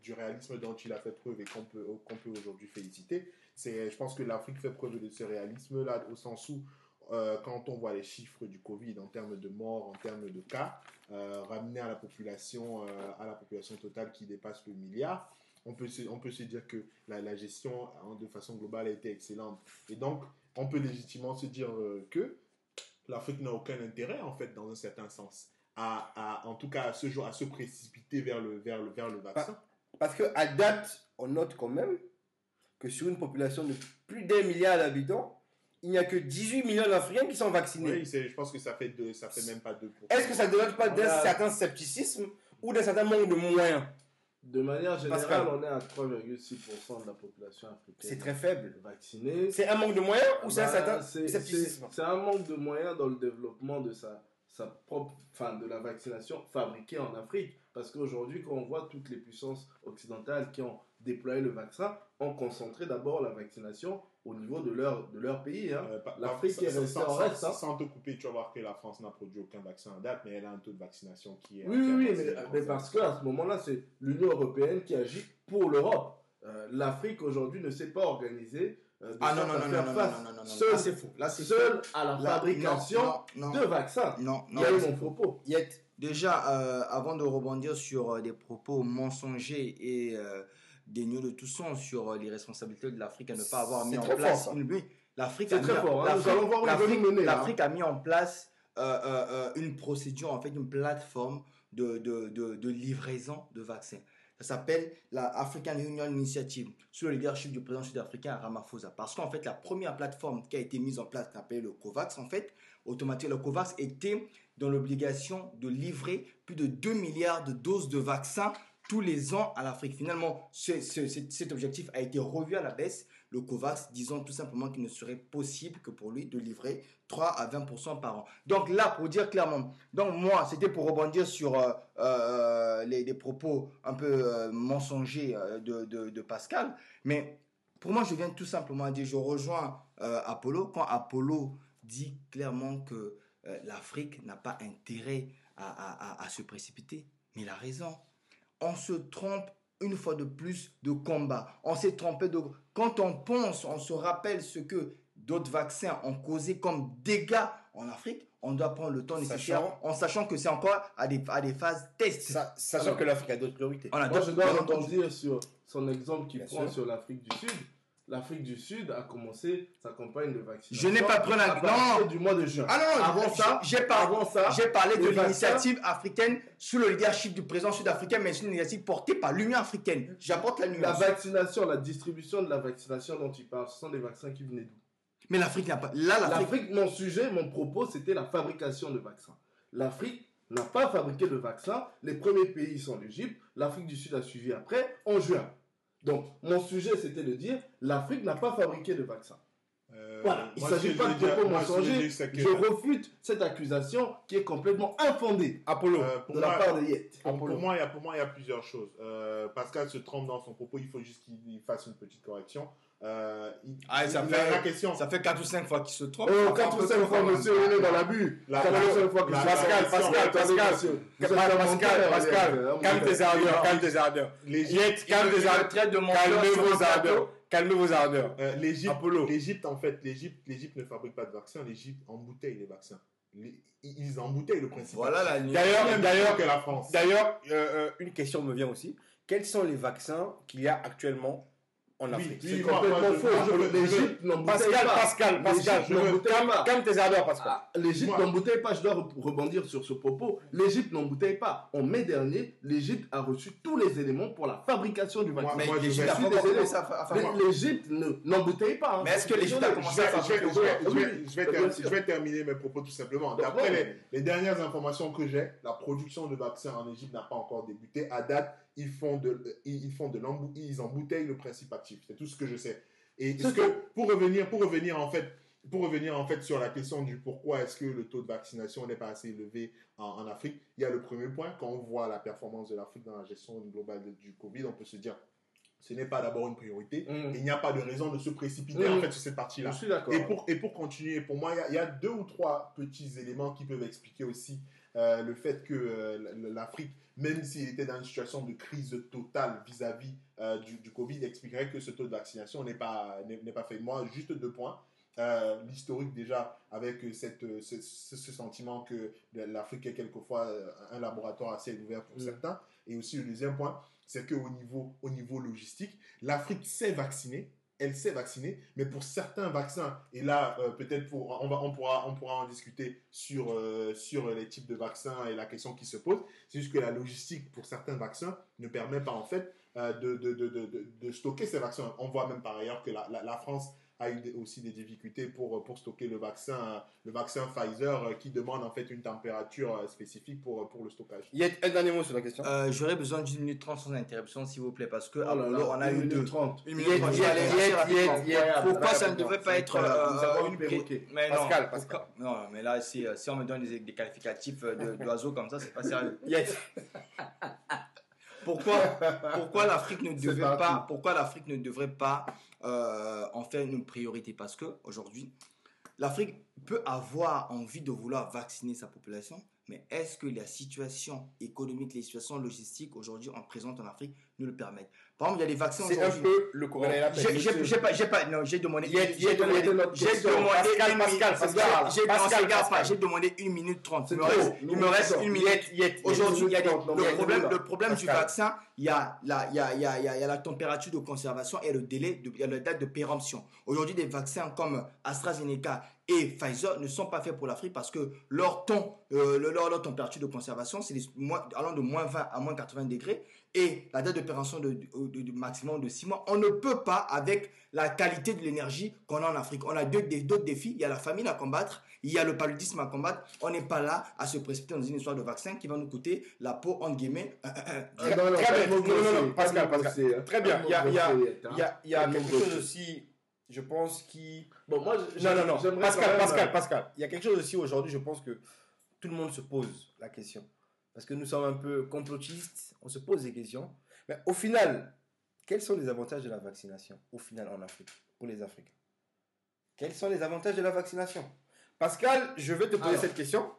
D: du réalisme dont il a fait preuve et qu'on peut, peut aujourd'hui féliciter. Je pense que l'Afrique fait preuve de ce réalisme-là, au sens où, euh, quand on voit les chiffres du Covid en termes de morts, en termes de cas, euh, ramenés à la population, à la population totale qui dépasse le milliard, on peut se, on peut se dire que la, la gestion, hein, de façon globale, a été excellente. Et donc, on peut légitimement se dire que l'Afrique n'a aucun intérêt, en fait, dans un certain sens, à, à, en tout cas à ce jour, à se précipiter vers le, vers le, vers le vaccin.
A: Parce qu'à date, on note quand même que sur une population de plus d'un milliard d'habitants, il n'y a que 18 millions d'Africains qui sont vaccinés.
D: Oui, je pense que ça fait, deux, ça fait même pas 2%.
A: Est-ce que ça ne dénote pas d'un certain scepticisme ou d'un certain manque de moyens?
B: De manière générale, on est à 3,6% de la population africaine.
A: C'est très faible.
B: Vaccinée.
A: C'est un manque de moyens ou c'est un certain scepticisme?
B: C'est un manque de moyens dans le développement de sa, sa propre, enfin, de la vaccination fabriquée en Afrique. Parce qu'aujourd'hui, quand on voit toutes les puissances occidentales qui ont déployer le vaccin ont concentré d'abord la vaccination au niveau de leur, de leur pays. Hein.
D: Euh,
B: L'Afrique est restée en reste. Sans,
D: sans, te couper, tu vas voir que la France n'a produit aucun vaccin à date, mais elle a un taux de vaccination qui est...
B: Oui, oui, oui, mais, mais parce qu'à ce moment-là, c'est l'Union européenne qui agit pour l'Europe. Euh, L'Afrique aujourd'hui ne s'est pas organisée. Euh,
C: ah non, non, non, non, non, non, non, non, c'est fou. Là, c'est
B: seul à la
C: Là, fabrication
B: de vaccins.
C: Non, non,
B: Quel est mon propos?
C: Yet, Déjà, euh, avant de rebondir sur euh, des propos mensongers et euh, euh, dénués de tout sens sur les responsabilités de l'Afrique à ne pas avoir mis en place
A: fort,
C: une L'Afrique a, mis-
B: hein.
C: A mis en place euh, euh, euh, une procédure, en fait, une plateforme de, de, de, de livraison de vaccins. Ça s'appelle la African Union Initiative, sous le leadership du président sud-africain Ramaphosa. Parce qu'en fait, la première plateforme qui a été mise en place, qui s'appelle le COVAX, en fait, automatiquement, le COVAX était dans l'obligation de livrer plus de 2 milliards de doses de vaccins tous les ans à l'Afrique. Finalement, ce- ce- cet objectif a été revu à la baisse. Le COVAX disant tout simplement qu'il ne serait possible que pour lui de livrer 3 à 20% par an. Donc là, pour dire clairement, donc moi, c'était pour rebondir sur euh, euh, les, propos un peu euh, mensongers de, Pascal, mais pour moi, je viens tout simplement dire, je rejoins Apollo quand Apollo dit clairement que l'Afrique n'a pas intérêt à- à se précipiter. Mais il a raison. On se trompe une fois de plus de combat. On s'est trompé de... Quand on pense, on se rappelle ce que d'autres vaccins ont causé comme dégâts en Afrique, on doit prendre le temps nécessaire
A: Sachant-
C: en sachant que c'est encore à des, à des phases test.
A: Sa- Sachant
B: Alors-
A: que l'Afrique a d'autres priorités.
C: Voilà,
B: Moi,
C: donc,
B: je dois rebondir sur son exemple qu'il prend
A: sûr.
B: sur l'Afrique du Sud. L'Afrique du Sud a commencé sa campagne de vaccination.
C: Je n'ai pas pris la- non.
B: du mois de juin.
C: Ah non,
B: Avant
C: j'ai-
B: ça,
C: j'ai parlé de l'initiative africaine sous le leadership du président sud-africain, mais c'est une initiative portée par l'Union africaine. J'apporte la
B: la
C: nuance.
B: vaccination, la distribution de la vaccination dont tu parles, ce sont des vaccins qui venaient d'où?
C: Mais l'Afrique n'a pas. Là. L'Afrique,
B: mon sujet, mon propos, c'était la fabrication de vaccins. L'Afrique n'a pas fabriqué de vaccins. Les premiers pays sont l'Égypte. L'Afrique du Sud a suivi après, en juin. Donc, mon sujet, c'était de dire, l'Afrique n'a pas fabriqué de vaccins.
D: Euh,
B: Voilà, il ne s'agit pas de propos
D: je
B: mensongers. refute cette accusation qui est complètement infondée
A: Apollo.
D: euh, pour
B: de
D: moi,
B: la part de Yet.
D: Pour, pour moi, il y a, pour moi, il y a plusieurs choses. Euh, Pascal se trompe dans son propos. Il faut juste qu'il fasse une petite correction. Euh, il-
C: Ah, ça
D: il-
C: fait-
D: la, la question.
C: Ça fait 4 ou 5 fois qu'il se trompe.
B: Oh,
C: Ça fait un
B: 4
C: peu
B: ou 5
C: trop,
B: fois, monsieur, il est dans l'abus.
D: La-
B: 4
D: la-
B: ou 5 fois que
D: la-
B: je
A: Pascal, Pascal, Pascal. Pascal, calme tes ardeurs, calme tes ardeurs. Yet, calme tes ardeurs. Calmez vos ardeurs. Calmez vos ardeurs.
D: euh, l'Égypte, en fait, l'Égypte, l'Égypte ne fabrique pas de vaccins. L'Égypte embouteille les vaccins. Les- ils embouteillent le principe.
C: Voilà la nuance.
A: D'ailleurs,
D: Même
A: d'ailleurs,
D: que la France.
A: D'ailleurs, euh, euh, une question me vient aussi. Quels sont les vaccins qu'il y a actuellement en Afrique.
B: C'est complètement faux. L'Égypte n'embouteille pas.
A: Pascal, Pascal, Calme tes ardeurs, Pascal.
B: Ah, L'Égypte n'embouteille pas. Je dois rebondir sur ce propos. L'Égypte n'embouteille pas. En mai dernier, l'Égypte a reçu tous les éléments pour la fabrication du vaccin.
C: Mais L'Égypte
B: n'embouteille pas. Hein.
C: Mais est-ce que l'Égypte a commencé à fabriquer
D: Je vais terminer mes propos tout simplement. D'après les dernières informations que j'ai, la production de vaccins en Égypte n'a pas encore débuté. À date, ils font de, ils font de ils embouteillent le principe actif. C'est tout ce que je sais. Et est-ce que pour revenir, pour revenir en fait, pour revenir en fait sur la question du pourquoi est-ce que le taux de vaccination n'est pas assez élevé en, en Afrique, il y a le premier point quand on voit la performance de l'Afrique dans la gestion globale du Covid, on peut se dire ce n'est pas d'abord une priorité.
B: Mm.
D: Il n'y a pas de raison de se précipiter
B: Mm.
D: en fait sur cette partie-là.
B: Je suis d'accord.
D: Et pour, et pour continuer, pour moi, il y a- il y, a deux ou trois petits éléments qui peuvent expliquer aussi euh, le fait que euh, l'Afrique, même s'il était dans une situation de crise totale vis-à-vis euh, du, du Covid, expliquerait que ce taux de vaccination n'est pas, n'est pas fait. Moi, juste deux points. Euh, L'historique déjà avec cette, ce, sentiment que l'Afrique est quelquefois un laboratoire assez ouvert pour
B: Mm.
D: certains. Et aussi le deuxième point, c'est qu'au niveau, au niveau logistique, l'Afrique sait vacciner, elle sait vacciner, mais pour certains vaccins, et là, euh, peut-être pour, on, va, on, pourra, on pourra en discuter sur, euh, sur les types de vaccins et la question qui se pose, c'est juste que la logistique pour certains vaccins ne permet pas en fait euh, de, de, de, de, stocker ces vaccins. On voit même par ailleurs que la, la France a eu aussi des difficultés pour, pour stocker le vaccin, le vaccin Pfizer euh, qui demande en fait une température euh, spécifique pour, pour le stockage.
A: Il y a un dernier mot sur la question.
C: Euh, J'aurais besoin d'une minute trente sans interruption, s'il vous plaît, parce que
B: Oh là là,
C: on a
B: une
C: eu
B: minute
C: deux.
B: 30.
C: Une minute trente. Pourquoi ça ne devrait pas être euh,
B: avons
C: une
B: perroquet.
C: Mais
A: Pascal,
C: non,
A: Pascal.
C: Non, mais là, si, euh, si on me donne des, des qualificatifs euh, de- d'oiseaux comme ça, c'est pas sérieux.
A: Yet.
C: Pourquoi, pourquoi l'Afrique ne pas, pourquoi l'Afrique ne devrait pas euh, en faire une priorité Parce que aujourd'hui, l'Afrique peut avoir envie de vouloir vacciner sa population, mais est-ce que la situation économique, les situations logistiques aujourd'hui en présente en Afrique nous le permettent? Par exemple, il y a des vaccins
A: C'est un peu le coronavirus.
C: J'ai pas, j'ai pas, non, j'ai demandé. J'ai demandé, j'ai demandé
A: Pascal,
C: une
A: Pascal,
C: minute.
A: Pascal,
C: j'ai- demandé une minute trente. Il me reste, il me reste une minute. Aujourd'hui, il y a le problème, le problème du vaccin, il y a la, il y a, il y a, il y a, la température de conservation et le délai, de, la date de péremption. Aujourd'hui, des vaccins comme AstraZeneca et Pfizer ne sont pas faits pour l'Afrique parce que leur ton, euh, le- leur, leur température de conservation, c'est allant de moins 20 à moins 80 degrés et la date de péremption de, de- de- de maximum de 6 mois. On ne peut pas avec la qualité de l'énergie qu'on a en Afrique. On a deux- d'autres défis. Il y a la famine à combattre, il y a le paludisme à combattre. On n'est pas là à se précipiter dans une histoire de vaccin qui va nous coûter la peau, entre guillemets,
B: Ah,
A: Très- bien. Pascal, Pascal. Très bien. Il y a-
B: mots
A: il y a-
B: grossiers.
A: Il y a, il y a
B: Pas de
A: quelque chose aussi, je pense, qui.
B: Bon, moi, je-
A: Non, non, non. Pascal, Pascal,
B: euh,
A: Pascal. Il y a quelque chose aussi aujourd'hui, je pense que tout le monde se pose la question. Parce que nous sommes un peu complotistes, on se pose des questions. Mais au final, quels sont les avantages de la vaccination, au final, en Afrique, pour les Africains? Quels sont les avantages de la vaccination? Pascal, je vais te poser
B: Alors.
A: cette question.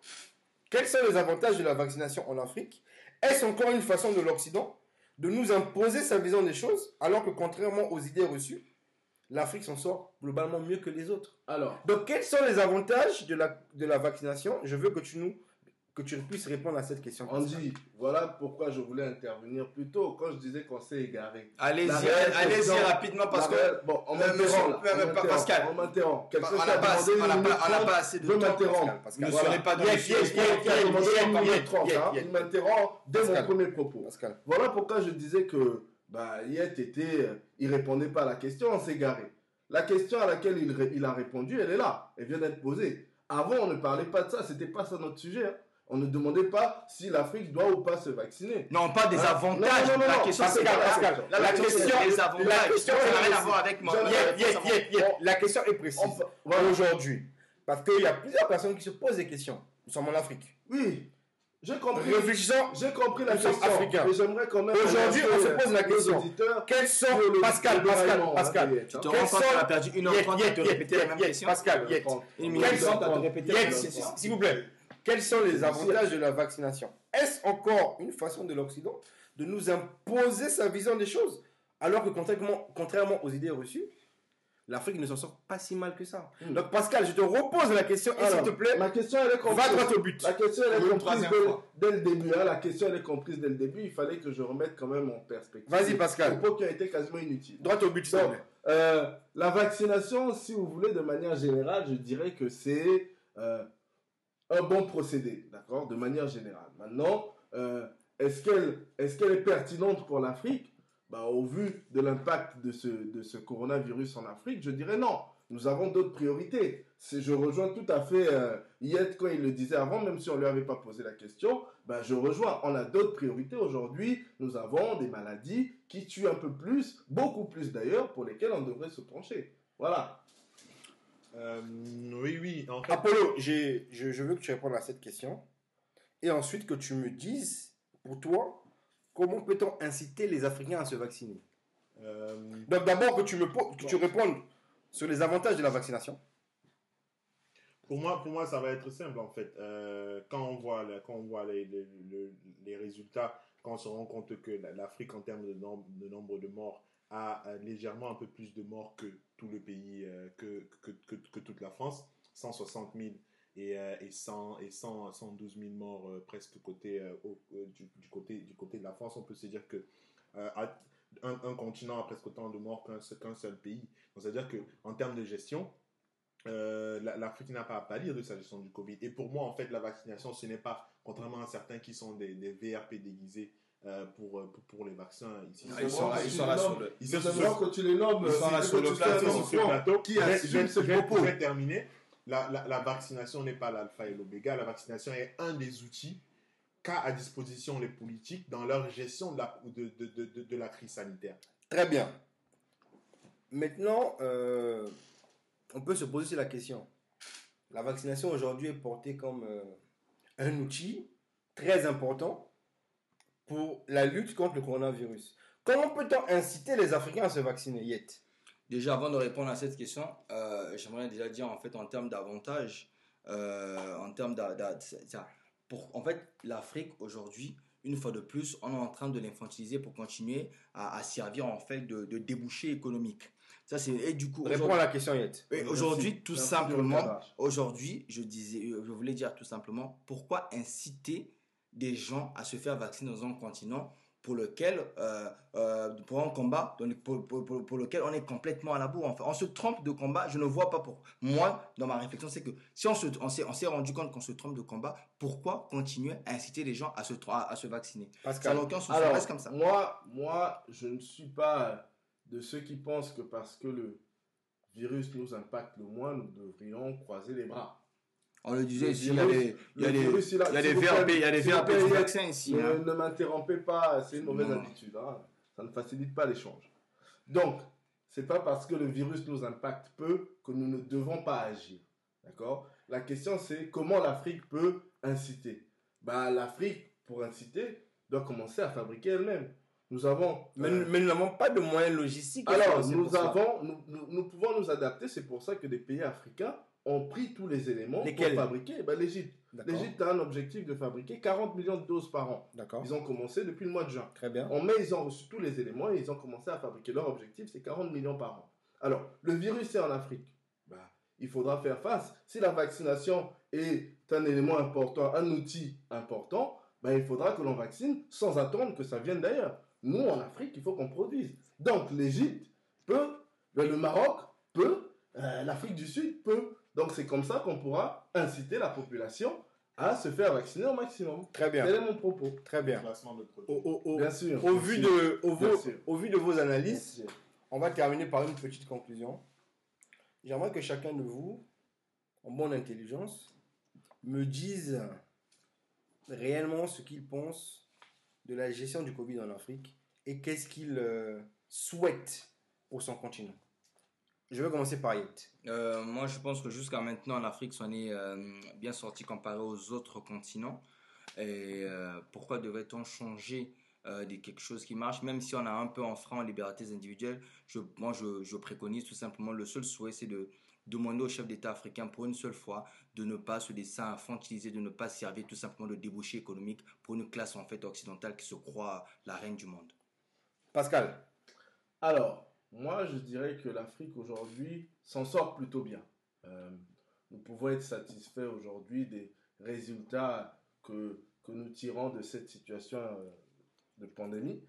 A: Quels sont les avantages de la vaccination en Afrique? Est-ce encore une façon de l'Occident de nous imposer sa vision des choses, alors que contrairement aux idées reçues, l'Afrique s'en sort globalement mieux que les autres?
B: Alors,
A: donc, quels sont les avantages de la, de la vaccination? Je veux que tu nous que tu puisses répondre à cette question.
B: Andy, voilà pourquoi je voulais intervenir plus tôt quand je disais qu'on s'est égaré.
C: Allez-y, allez-y rapidement parce que
B: Bon, on m'interrompt.
C: Pascal.
B: On m'interrompt. Quelqu'un
C: on n'a pas, on n'a pas,
B: minute
C: on n'a
B: trente,
C: pas assez de
B: je
C: temps.
B: m'interromps.
A: Pascal.
C: Ne serez pas dans le
B: hein. Il m'interrompt dès mon premier propos.
A: Pascal.
B: Voilà pourquoi je disais que bah, Yet était, euh, il répondait pas à la question, on s'est garé. La question à laquelle il, a répondu, elle est là, elle vient d'être posée. Avant, on ne parlait pas de ça, c'était pas ça notre sujet. On ne demandait pas si l'Afrique doit ou pas se vacciner.
C: Non, pas des
B: Hein?
C: avantages.
B: Non, non, non,
C: la question,
B: Pascal,
C: c'est Là,
A: la question- la question
C: ça n'a
A: est
C: rien à
A: précise.
C: voir avec moi.
A: La question est précise. Aujourd'hui. Parce qu'il y a plusieurs personnes qui se posent des questions. Nous sommes en Afrique.
B: Oui, j'ai compris.
A: Réfléchissons.
B: J'ai compris la question.
A: africains.
B: Mais j'aimerais quand même.
A: Aujourd'hui, on se pose la question. Quels sont. Pascal, Pascal, Pascal.
B: hein,
C: Tu te
A: Quels
C: rends compte
A: sont-
C: qu'on a perdu une heure
A: Yet,
C: trente
A: yet,
C: à te
A: yet,
C: répéter la même question
A: Pascal, yet.
C: Une minute trente à te répéter la même question.
A: s'il vous plaît. Quels sont les avantages de la vaccination? Est-ce encore une façon de l'Occident de nous imposer sa vision des choses? Alors que contrairement, contrairement aux idées reçues, l'Afrique ne s'en sort pas si mal que ça.
B: Mm.
A: Donc Pascal, je te repose la question et s'il te plaît,
B: Ma question, elle est comprise.
A: va droit au but.
B: La question, elle est comprise dès, le début. hein. La question, elle est comprise dès le début. Il fallait que je remette quand même en perspective.
A: Vas-y, Pascal.
B: Propos qui a été quasiment inutile.
A: Droit au but,
B: Donc, euh, la vaccination, si vous voulez, de manière générale, je dirais que c'est euh, un bon procédé, d'accord, de manière générale. Maintenant, euh, est-ce qu'elle est, pertinente pour l'Afrique? Bah, Au vu de l'impact de ce, coronavirus en Afrique, je dirais non. Nous avons d'autres priorités. Je rejoins tout à fait euh, Yet quand il le disait avant, même si on ne lui avait pas posé la question. bah, je rejoins. On a d'autres priorités aujourd'hui. Nous avons des maladies qui tuent un peu plus, beaucoup plus d'ailleurs, pour lesquelles on devrait se pencher. Voilà.
D: Euh, oui, oui. En fait,
A: Apollo, je, je veux que tu répondes à cette question. Et ensuite que tu me dises, pour toi, comment peut-on inciter les Africains à se vacciner?
D: Euh,
A: Donc d'abord que tu me que tu répondes sur les avantages de la vaccination.
D: Pour moi, pour moi, ça va être simple en fait. Euh, quand on voit, la- quand on voit les, les, résultats, quand on se rend compte que la- l'Afrique, en termes de nombre, de nombre de morts, a euh, légèrement un peu plus de morts que tout le pays, euh, que, que, que, toute la France, 160 000 et, euh, et, 100, et 100, 112 000 morts presque côté, du, côté, du côté de la France, on peut se dire que un, continent a presque autant de morts qu'un seul- pays. C'est-à-dire qu'en termes de gestion, la- l'Afrique n'a pas à pâlir de sa gestion du Covid. Et pour moi, en fait, la vaccination, ce n'est pas, contrairement à certains qui sont des, des VRP déguisés euh, pour, euh, pour, pour les vaccins ici.
C: Ah, ils sont là sur le.
D: Sont
B: vraiment quand tu les nommes,
C: là
B: c'est
C: sur
B: que
C: le plateau,
B: attention
D: sur ce plateau.
B: Qui assume
D: vais-
B: propos
D: je vais terminer. La, la, la vaccination n'est pas l'alpha et l'oméga. La vaccination est un des outils qu'a à disposition les politiques dans leur gestion de la, de, de, de, de- de la crise sanitaire.
A: Très bien. Maintenant, euh, on peut se poser la question. La vaccination aujourd'hui est portée comme euh, un outil très important pour la lutte contre le coronavirus. Comment peut-on inciter les Africains à se vacciner, Yet?
C: Déjà, avant de répondre à cette question, euh, j'aimerais déjà dire en fait en termes d'avantages, euh, en termes ça- pour en fait l'Afrique aujourd'hui, une fois de plus, on est en train de l'infantiliser pour continuer à, à servir en fait de, de débouché économique. Ça c'est et du coup
A: Réponds à la question, Yet.
C: et aujourd'hui, tout simplement, aujourd'hui, je disais, je voulais dire tout simplement, pourquoi inciter des gens à se faire vacciner dans un continent pour lequel, euh, euh, pour un combat pour, pour- pour- pour lequel on est complètement à la bourre. Enfin, on se trompe de combat, je ne vois pas pour. Moi, dans ma réflexion, c'est que si on se- on s'est on s'est rendu compte qu'on se trompe de combat, pourquoi continuer à inciter les gens à se, à se vacciner?
A: Pascal.
C: n'a aucun sens,
B: Alors,
C: reste comme ça.
B: moi, moi, je ne suis pas de ceux qui pensent que parce que le virus nous impacte le moins, nous devrions croiser les bras.
C: On le disait ici, il y a des, il y a des,
B: il
C: y a des VRP, il y a des VRP du vaccin ici.
B: Ne,
C: hein.
B: ne m'interrompez pas, c'est une mauvaise habitude. hein. Ça ne facilite pas l'échange. Donc, c'est pas parce que le virus nous impacte peu que nous ne devons pas agir. D'accord? La question, c'est comment l'Afrique peut inciter? Bah, L'Afrique, pour inciter, doit commencer à fabriquer elle-même. Nous avons.
A: Mais,
B: euh,
A: mais nous n'avons pas de moyens logistiques.
B: alors, nous, avons, nous, nous, nous pouvons nous adapter. C'est pour ça que des pays africains ont pris tous les éléments
A: Lesquels
B: pour fabriquer. Ben, L'Égypte. L'Égypte a un objectif de fabriquer 40 millions de doses par an.
A: D'accord.
B: Ils ont commencé depuis le mois de juin.
A: Très bien.
B: En mai, ils ont reçu tous les éléments et ils ont commencé à fabriquer. Leur objectif, c'est 40 millions par an. Alors, le virus est en Afrique. Bah, il faudra faire face. Si la vaccination est un élément important, un outil important, bah, il faudra que l'on vaccine sans attendre que ça vienne d'ailleurs. Nous, en Afrique, il faut qu'on produise. Donc, l'Égypte peut, le Maroc peut, euh, l'Afrique du Sud peut. Donc, c'est comme ça qu'on pourra inciter la population à se faire vacciner au maximum.
A: Très bien.
B: Tel est mon propos.
A: Très bien.
D: De.
A: Au, au- au-
B: Bien sûr.
A: au
B: Bien
A: vu de, au,
B: Bien
A: vu-
B: sûr.
A: au vu de vos analyses, on va terminer par une petite conclusion. J'aimerais que chacun de vous, en bonne intelligence, me dise réellement ce qu'il pense de la gestion du Covid en Afrique et qu'est-ce qu'il euh, souhaite pour son continent. Je vais commencer par Yet.
C: Euh, moi, je pense que jusqu'à maintenant, en Afrique, on est euh, bien sorti comparé aux autres continents. Et euh, pourquoi devrait-on changer euh, de quelque chose qui marche, même si on a un peu enfreint en libertés individuelles je, Moi, je, je préconise tout simplement le seul souhait, c'est de demander au chef d'État africain pour une seule fois de ne pas se laisser infantiliser, de ne pas servir tout simplement de débouché économique pour une classe en fait occidentale qui se croit la reine du monde.
A: Pascal.
B: Alors, moi, je dirais que l'Afrique aujourd'hui s'en sort plutôt bien. Euh, nous pouvons être satisfaits aujourd'hui des résultats que, que nous tirons de cette situation euh, de pandémie,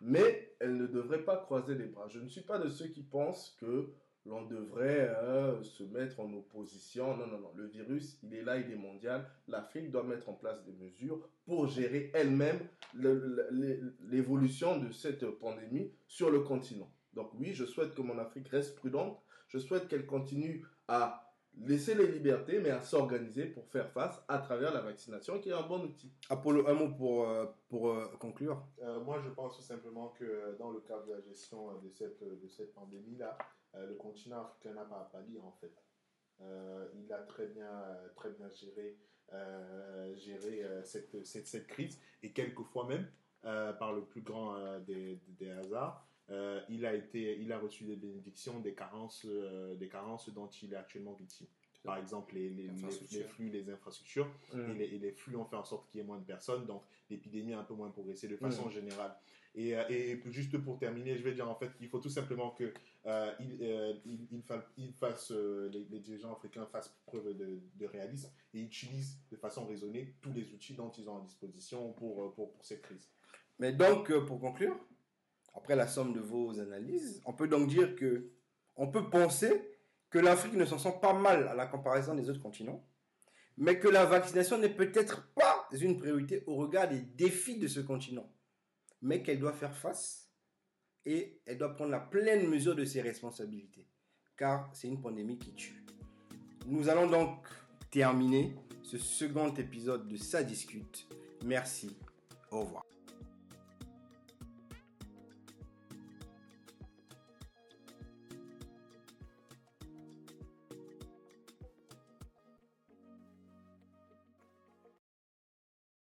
B: mais elle ne devrait pas croiser les bras. Je ne suis pas de ceux qui pensent que l'on devrait euh, se mettre en opposition. Non, non, non. Le virus, il est là, il est mondial. L'Afrique doit mettre en place des mesures pour gérer elle-même le- le- l'évolution de cette pandémie sur le continent. Donc oui, je souhaite que mon Afrique reste prudente. Je souhaite qu'elle continue à laisser les libertés, mais à s'organiser pour faire face à travers la vaccination, qui est un bon outil.
A: Apollo, un mot pour, euh, pour euh, conclure.
D: Euh, moi, je pense tout simplement que dans le cadre de la gestion de cette, de cette pandémie-là, le continent africain n'a pas à pâlir en fait. Euh, il a très bien, très bien géré, euh, géré cette, cette, cette crise et quelquefois même, euh, par le plus grand euh, des, des hasards, euh, il, a été, il a reçu des bénédictions des carences, euh, des carences dont il est actuellement victime. Par exemple, les, les, les,
C: Infrastructures.
D: les flux, les infrastructures,
B: Mm.
D: et, les, et les flux ont fait en sorte qu'il y ait moins de personnes, donc l'épidémie a un peu moins progressé de façon
B: Mm.
D: générale. Et, euh, et juste pour terminer, je vais dire en fait qu'il faut tout simplement que euh, il, euh, il, il fa- il fasse, euh, les, les dirigeants africains fassent preuve de, de réalisme et utilisent de façon raisonnée tous les outils dont ils ont à disposition pour, pour, pour cette crise.
A: Mais donc, pour conclure, après la somme de vos analyses, on peut donc dire que on peut penser que l'Afrique ne s'en sent pas mal à la comparaison des autres continents, mais que la vaccination n'est peut-être pas une priorité au regard des défis de ce continent, mais qu'elle doit faire face et elle doit prendre la pleine mesure de ses responsabilités, car c'est une pandémie qui tue. Nous allons donc terminer ce second épisode de Ça discute. Merci. Au revoir.